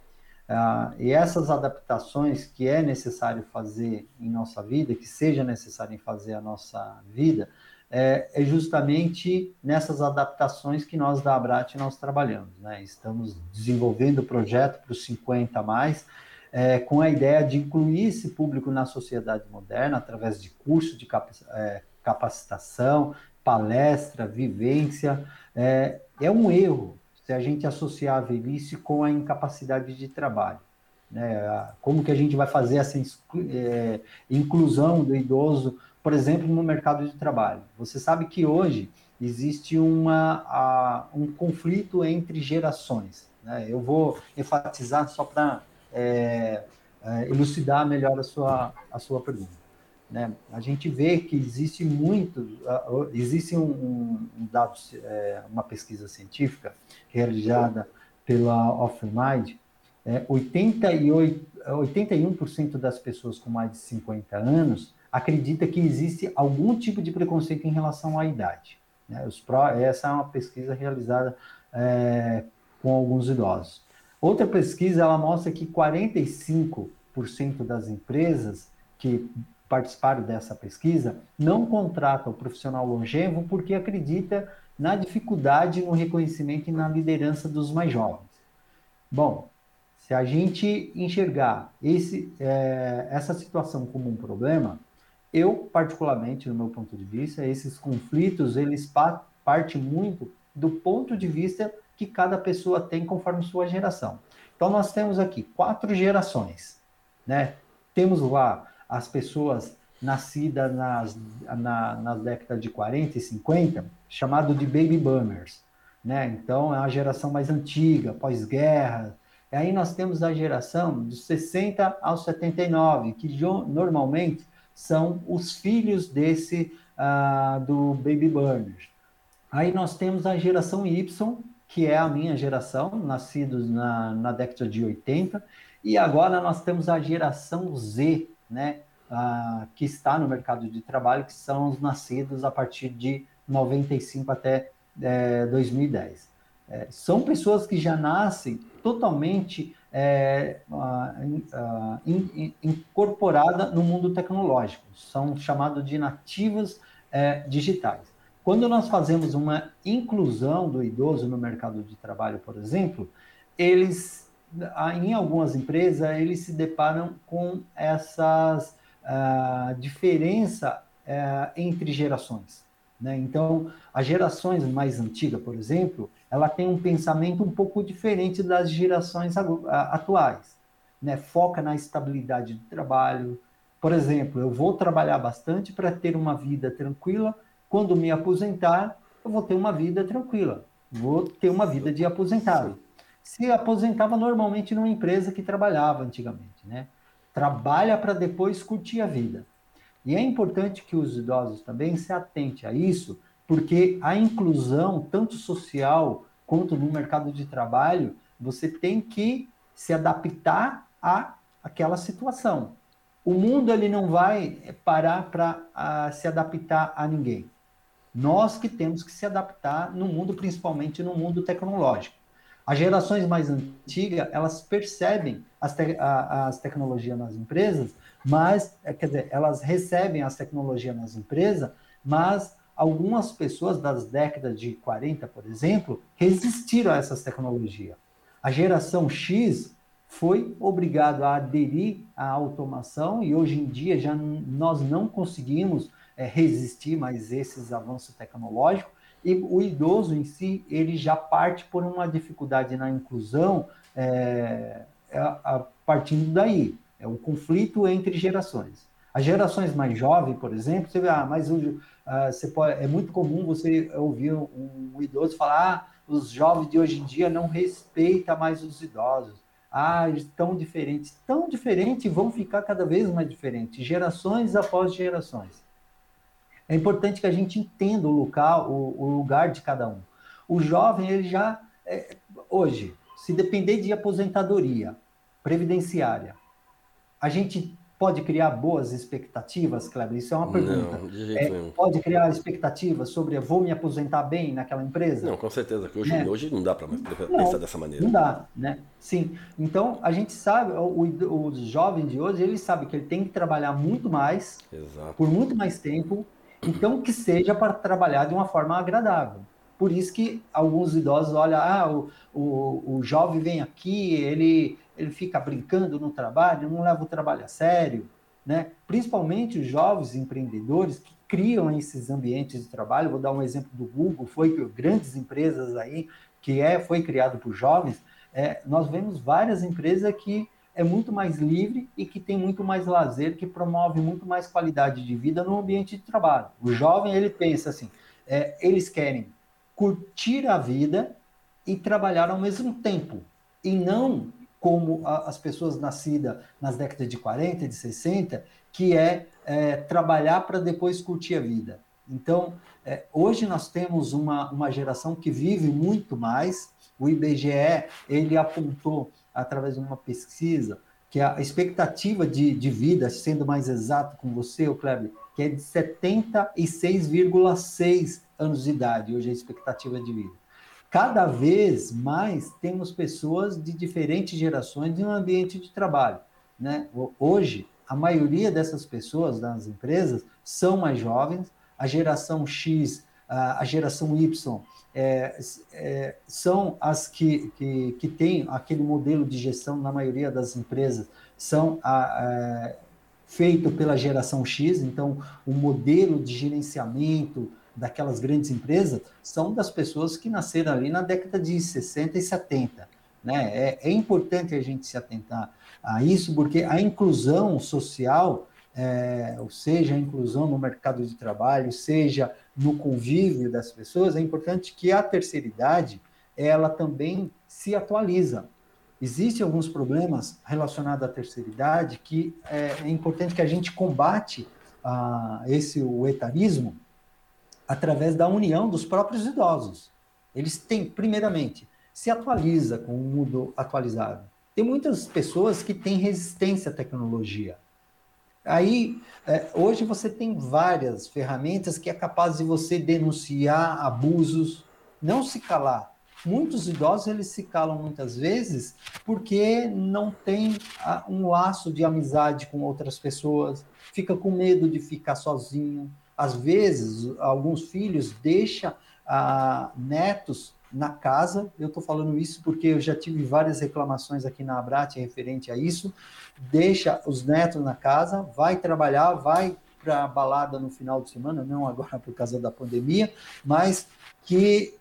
Ah, e essas adaptações que é necessário fazer em nossa vida, que seja necessário fazer a nossa vida, é, é, justamente nessas adaptações que nós da Abrat nós trabalhamos. Né? Estamos desenvolvendo o projeto para os 50 mais, é, com a ideia de incluir esse público na sociedade moderna através de curso de é, capacitação, palestra, vivência. É, é um erro se a gente associar a velhice com a incapacidade de trabalho. Né? Como que a gente vai fazer essa é, inclusão do idoso por exemplo, no mercado de trabalho. Você sabe que hoje existe uma, a, um conflito entre gerações. Né? Eu vou enfatizar só para é, é, elucidar melhor a sua, a sua pergunta. Né? A gente vê que existe muito, existe um, um dado, é, uma pesquisa científica realizada pela Offermind, é, 88, 81% das pessoas com mais de 50 anos acredita que existe algum tipo de preconceito em relação à idade. Né? essa é uma pesquisa realizada é, com alguns idosos. Outra pesquisa ela mostra que 45% das empresas que participaram dessa pesquisa não contratam o profissional longevo porque acredita na dificuldade no reconhecimento e na liderança dos mais jovens. Bom, se a gente enxergar esse, é, essa situação como um problema, eu, particularmente, no meu ponto de vista, esses conflitos, eles partem muito do ponto de vista que cada pessoa tem conforme sua geração. Então, nós temos aqui quatro gerações, né? Temos lá as pessoas nascidas nas, na, nas décadas de 40 e 50, chamado de baby boomers, né? Então, é uma geração mais antiga, pós-guerra. E aí nós temos a geração dos 60 aos 79, que normalmente são os filhos desse uh, do Baby Burners. Aí nós temos a geração Y, que é a minha geração, nascidos na, na década de 80, e agora nós temos a geração Z, né, uh, que está no mercado de trabalho, que são os nascidos a partir de 95 até é, 2010. É, são pessoas que já nascem totalmente é, uh, in, incorporada no mundo tecnológico, são chamados de nativas é, digitais. Quando nós fazemos uma inclusão do idoso no mercado de trabalho, por exemplo, eles, em algumas empresas, eles se deparam com essas uh, diferença uh, entre gerações. Né? Então, as gerações mais antigas, por exemplo, ela tem um pensamento um pouco diferente das gerações atuais. Né? Foca na estabilidade do trabalho. Por exemplo, eu vou trabalhar bastante para ter uma vida tranquila. Quando me aposentar, eu vou ter uma vida tranquila. Vou ter uma vida de aposentado. Se aposentava normalmente numa empresa que trabalhava antigamente, né? Trabalha para depois curtir a vida. E é importante que os idosos também se atentem a isso, porque a inclusão, tanto social quanto no mercado de trabalho, você tem que se adaptar a aquela situação. O mundo ele não vai parar para se adaptar a ninguém. Nós que temos que se adaptar no mundo, principalmente no mundo tecnológico. As gerações mais antigas, elas percebem as, te as tecnologias nas empresas mas, é, quer dizer, elas recebem as tecnologias nas empresas, mas algumas pessoas das décadas de 40, por exemplo, resistiram a essas tecnologias. A geração X foi obrigado a aderir à automação e hoje em dia já nós não conseguimos é, resistir mais esses avanços tecnológicos e o idoso em si ele já parte por uma dificuldade na inclusão é, a, a, partindo daí É o conflito entre gerações. As gerações mais jovens, por exemplo, você vê, ah, mas o, você pode, é muito comum você ouvir um, um idoso falar, ah, os jovens de hoje em dia não respeitam mais os idosos. Ah, eles estão diferentes. Tão diferentes vão ficar cada vez mais diferentes, gerações após gerações. É importante que a gente entenda o local, o, o lugar de cada um. O jovem, ele já, é, hoje, se depender de aposentadoria previdenciária, a gente pode criar boas expectativas, Kleber? Isso é uma pergunta. Não, de jeito é, nenhum. Pode criar expectativas sobre vou me aposentar bem naquela empresa? Não, com certeza. Hoje, né? hoje não dá para pensar dessa maneira. Não dá, né? Sim. Então, a gente sabe, o, o jovem de hoje, ele sabe que ele tem que trabalhar muito mais, Exato. por muito mais tempo, então que seja para trabalhar de uma forma agradável. Por isso que alguns idosos olham, ah, o, o, o jovem vem aqui, ele ele fica brincando no trabalho, não leva o trabalho a sério, né? Principalmente os jovens empreendedores que criam esses ambientes de trabalho. Vou dar um exemplo do Google, foi grandes empresas aí que é foi criado por jovens. É, nós vemos várias empresas que é muito mais livre e que tem muito mais lazer, que promove muito mais qualidade de vida no ambiente de trabalho. O jovem ele pensa assim, é, eles querem curtir a vida e trabalhar ao mesmo tempo e não como a, as pessoas nascidas nas décadas de 40, de 60, que é, é trabalhar para depois curtir a vida. Então, é, hoje nós temos uma, uma geração que vive muito mais. O IBGE ele apontou através de uma pesquisa que a expectativa de, de vida, sendo mais exato com você, o Kleber, que é de 76,6 anos de idade, hoje a expectativa de vida cada vez mais temos pessoas de diferentes gerações em um ambiente de trabalho. Né? Hoje, a maioria dessas pessoas das empresas são mais jovens, a geração X, a geração Y, é, é, são as que, que, que têm aquele modelo de gestão na maioria das empresas, são a, a, feito pela geração X, então o modelo de gerenciamento, daquelas grandes empresas são das pessoas que nasceram ali na década de 60 e 70. Né? É, é importante a gente se atentar a isso, porque a inclusão social, é, ou seja, a inclusão no mercado de trabalho, seja no convívio das pessoas, é importante que a terceira idade ela também se atualiza. Existem alguns problemas relacionados à terceira idade que é, é importante que a gente combate ah, esse o etarismo através da união dos próprios idosos. Eles têm, primeiramente, se atualiza com o mundo atualizado. Tem muitas pessoas que têm resistência à tecnologia. Aí, é, hoje você tem várias ferramentas que é capaz de você denunciar abusos, não se calar. Muitos idosos eles se calam muitas vezes porque não tem um laço de amizade com outras pessoas, fica com medo de ficar sozinho, às vezes, alguns filhos deixam ah, netos na casa. Eu estou falando isso porque eu já tive várias reclamações aqui na Abrat referente a isso. Deixa os netos na casa, vai trabalhar, vai para a balada no final de semana, não agora por causa da pandemia, mas que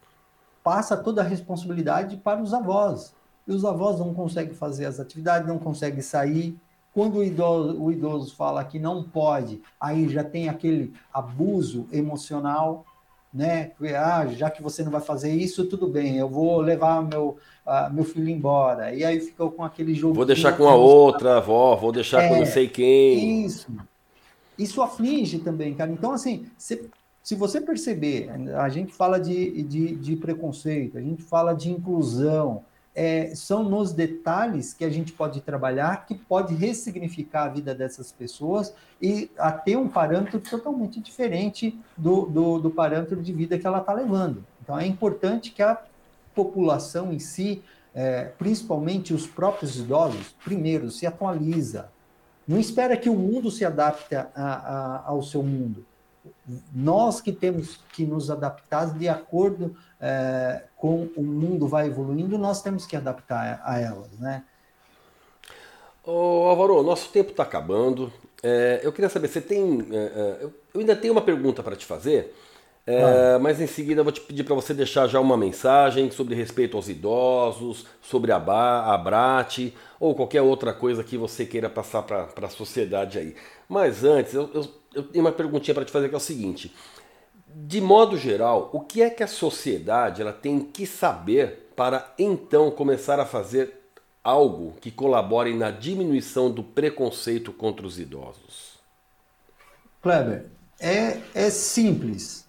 passa toda a responsabilidade para os avós. E os avós não conseguem fazer as atividades, não conseguem sair, quando o idoso, o idoso fala que não pode, aí já tem aquele abuso emocional, né? Ah, já que você não vai fazer isso, tudo bem, eu vou levar meu, uh, meu filho embora. E aí ficou com aquele jogo. Vou deixar com a outra avó, vou deixar é, com não sei quem. Isso. Isso aflige também, cara. Então, assim, se, se você perceber, a gente fala de, de, de preconceito, a gente fala de inclusão, é, são nos detalhes que a gente pode trabalhar, que pode ressignificar a vida dessas pessoas e a ter um parâmetro totalmente diferente do, do, do parâmetro de vida que ela está levando. Então, é importante que a população em si, é, principalmente os próprios idosos, primeiro, se atualiza. Não espera que o mundo se adapte a, a, ao seu mundo nós que temos que nos adaptar de acordo é, com o mundo vai evoluindo, nós temos que adaptar a, elas, né? Ô Álvaro, nosso tempo está acabando. É, eu queria saber, você tem. É, é eu ainda tenho uma pergunta para te fazer. É, ah. Mas em seguida eu vou te pedir para você deixar já uma mensagem sobre respeito aos idosos, sobre a, a Brat ou qualquer outra coisa que você queira passar para a sociedade aí. Mas antes, eu, eu, eu tenho uma perguntinha para te fazer que é o seguinte. De modo geral, o que é que a sociedade ela tem que saber para então começar a fazer algo que colabore na diminuição do preconceito contra os idosos? Kleber, é, é simples,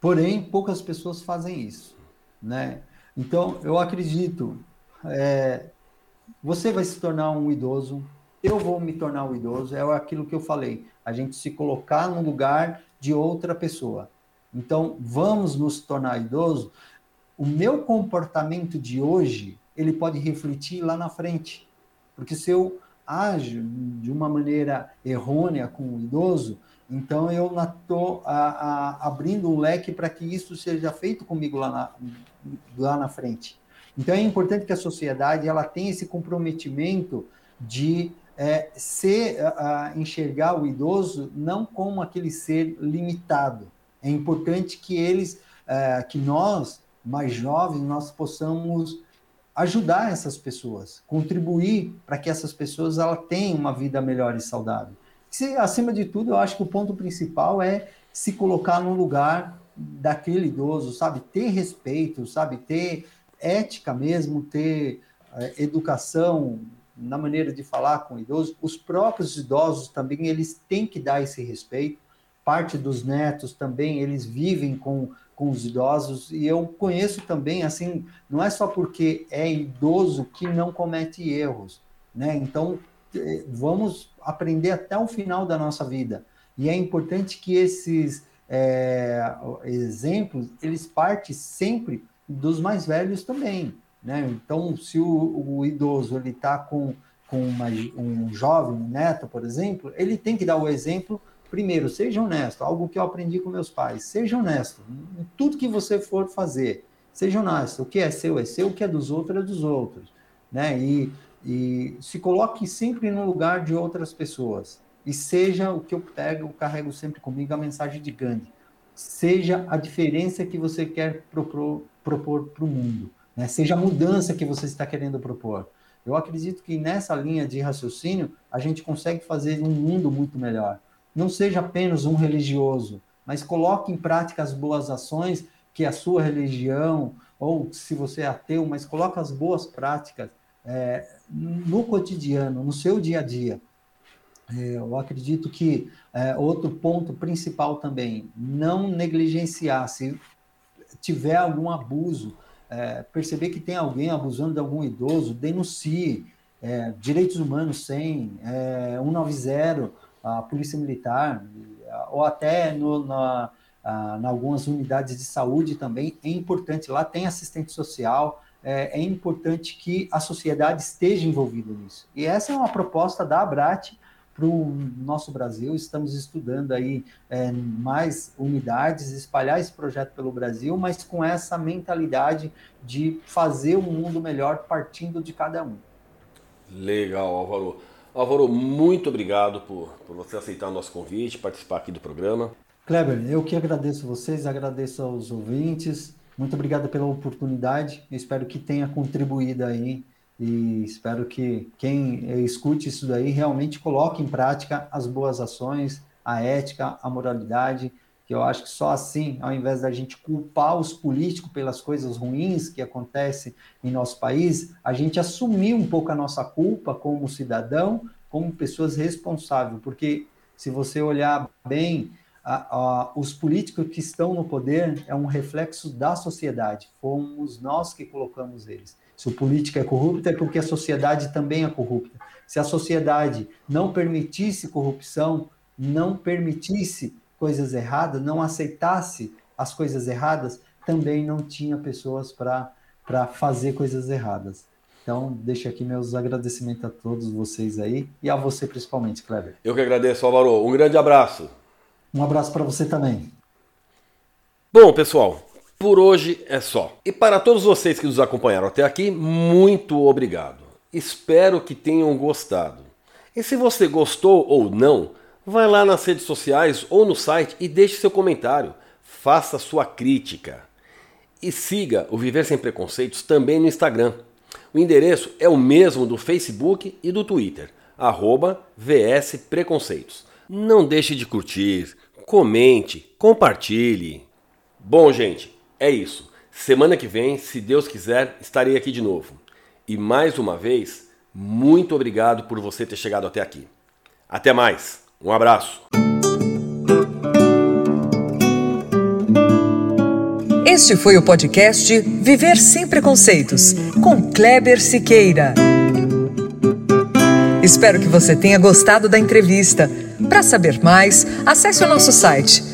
porém poucas pessoas fazem isso, né? Então eu acredito, é, você vai se tornar um idoso, eu vou me tornar um idoso, é aquilo que eu falei, a gente se colocar no lugar de outra pessoa. Então vamos nos tornar idoso. O meu comportamento de hoje ele pode refletir lá na frente, porque se eu ajo de uma maneira errônea com o idoso, então eu estou abrindo um leque para que isso seja feito comigo lá na, lá na frente. Então é importante que a sociedade ela tenha esse comprometimento de é, ser, a, a enxergar o idoso não como aquele ser limitado. É importante que eles, é, que nós mais jovens, nós possamos ajudar essas pessoas, contribuir para que essas pessoas ela tenham uma vida melhor e saudável. Se, acima de tudo, eu acho que o ponto principal é se colocar no lugar daquele idoso, sabe? Ter respeito, sabe? Ter ética mesmo, ter é, educação na maneira de falar com o idoso. Os próprios idosos também, eles têm que dar esse respeito. Parte dos netos também, eles vivem com, com os idosos. E eu conheço também, assim, não é só porque é idoso que não comete erros, né? Então, é, vamos aprender até o final da nossa vida. E é importante que esses é, exemplos, eles partem sempre dos mais velhos também. Né? Então, se o, o idoso está com, com uma, um jovem, um neto, por exemplo, ele tem que dar o exemplo primeiro, seja honesto, algo que eu aprendi com meus pais, seja honesto em tudo que você for fazer, seja honesto, o que é seu é seu, o que é dos outros é dos outros, né? E e se coloque sempre no lugar de outras pessoas. E seja o que eu pego, eu carrego sempre comigo a mensagem de Gandhi. Seja a diferença que você quer propor para o mundo. Né? Seja a mudança que você está querendo propor. Eu acredito que nessa linha de raciocínio a gente consegue fazer um mundo muito melhor. Não seja apenas um religioso, mas coloque em prática as boas ações que a sua religião, ou se você é ateu, mas coloque as boas práticas é, no cotidiano, no seu dia a dia. É, eu acredito que é, outro ponto principal também, não negligenciar. Se tiver algum abuso, é, perceber que tem alguém abusando de algum idoso, denuncie. É, direitos Humanos 100, 190, a Polícia Militar, ou até no, na, na algumas unidades de saúde também, é importante. Lá tem assistente social, é, é, importante que a sociedade esteja envolvida nisso. E essa é uma proposta da Abrat para o nosso Brasil. Estamos estudando aí é, mais unidades, espalhar esse projeto pelo Brasil, mas com essa mentalidade de fazer um mundo melhor partindo de cada um. Legal, Álvaro. Álvaro, muito obrigado por, por você aceitar o nosso convite, participar aqui do programa. Kleber, eu que agradeço vocês, agradeço aos ouvintes. Muito obrigado pela oportunidade. espero que tenha contribuído aí e espero que quem escute isso daí realmente coloque em prática as boas ações, a ética, a moralidade, que eu acho que só assim, ao invés da gente culpar os políticos pelas coisas ruins que acontecem em nosso país, a gente assumir um pouco a nossa culpa como cidadão, como pessoas responsáveis, porque se você olhar bem, a, a, os políticos que estão no poder é um reflexo da sociedade. Fomos nós que colocamos eles. Se o político é corrupto, é porque a sociedade também é corrupta. Se a sociedade não permitisse corrupção, não permitisse coisas erradas, não aceitasse as coisas erradas, também não tinha pessoas para fazer coisas erradas. Então, deixo aqui meus agradecimentos a todos vocês aí e a você principalmente, Kleber. Eu que agradeço, Álvaro. Um grande abraço. Um abraço para você também. Bom, pessoal, por hoje é só. E para todos vocês que nos acompanharam até aqui, muito obrigado. Espero que tenham gostado. E se você gostou ou não, vai lá nas redes sociais ou no site e deixe seu comentário. faça sua crítica. E siga o Viver Sem Preconceitos também no Instagram. O endereço é o mesmo do Facebook e do Twitter, arroba VS Preconceitos. Não deixe de curtir, comente, compartilhe. Bom, gente, é isso. Semana que vem, se Deus quiser, estarei aqui de novo. E mais uma vez, muito obrigado por você ter chegado até aqui. Até mais. Um abraço. Este foi o podcast Viver Sem Preconceitos, com Kleber Siqueira. Espero que você tenha gostado da entrevista. Para saber mais, acesse o nosso site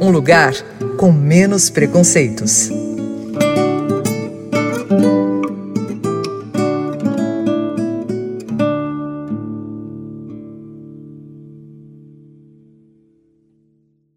Um lugar com menos preconceitos.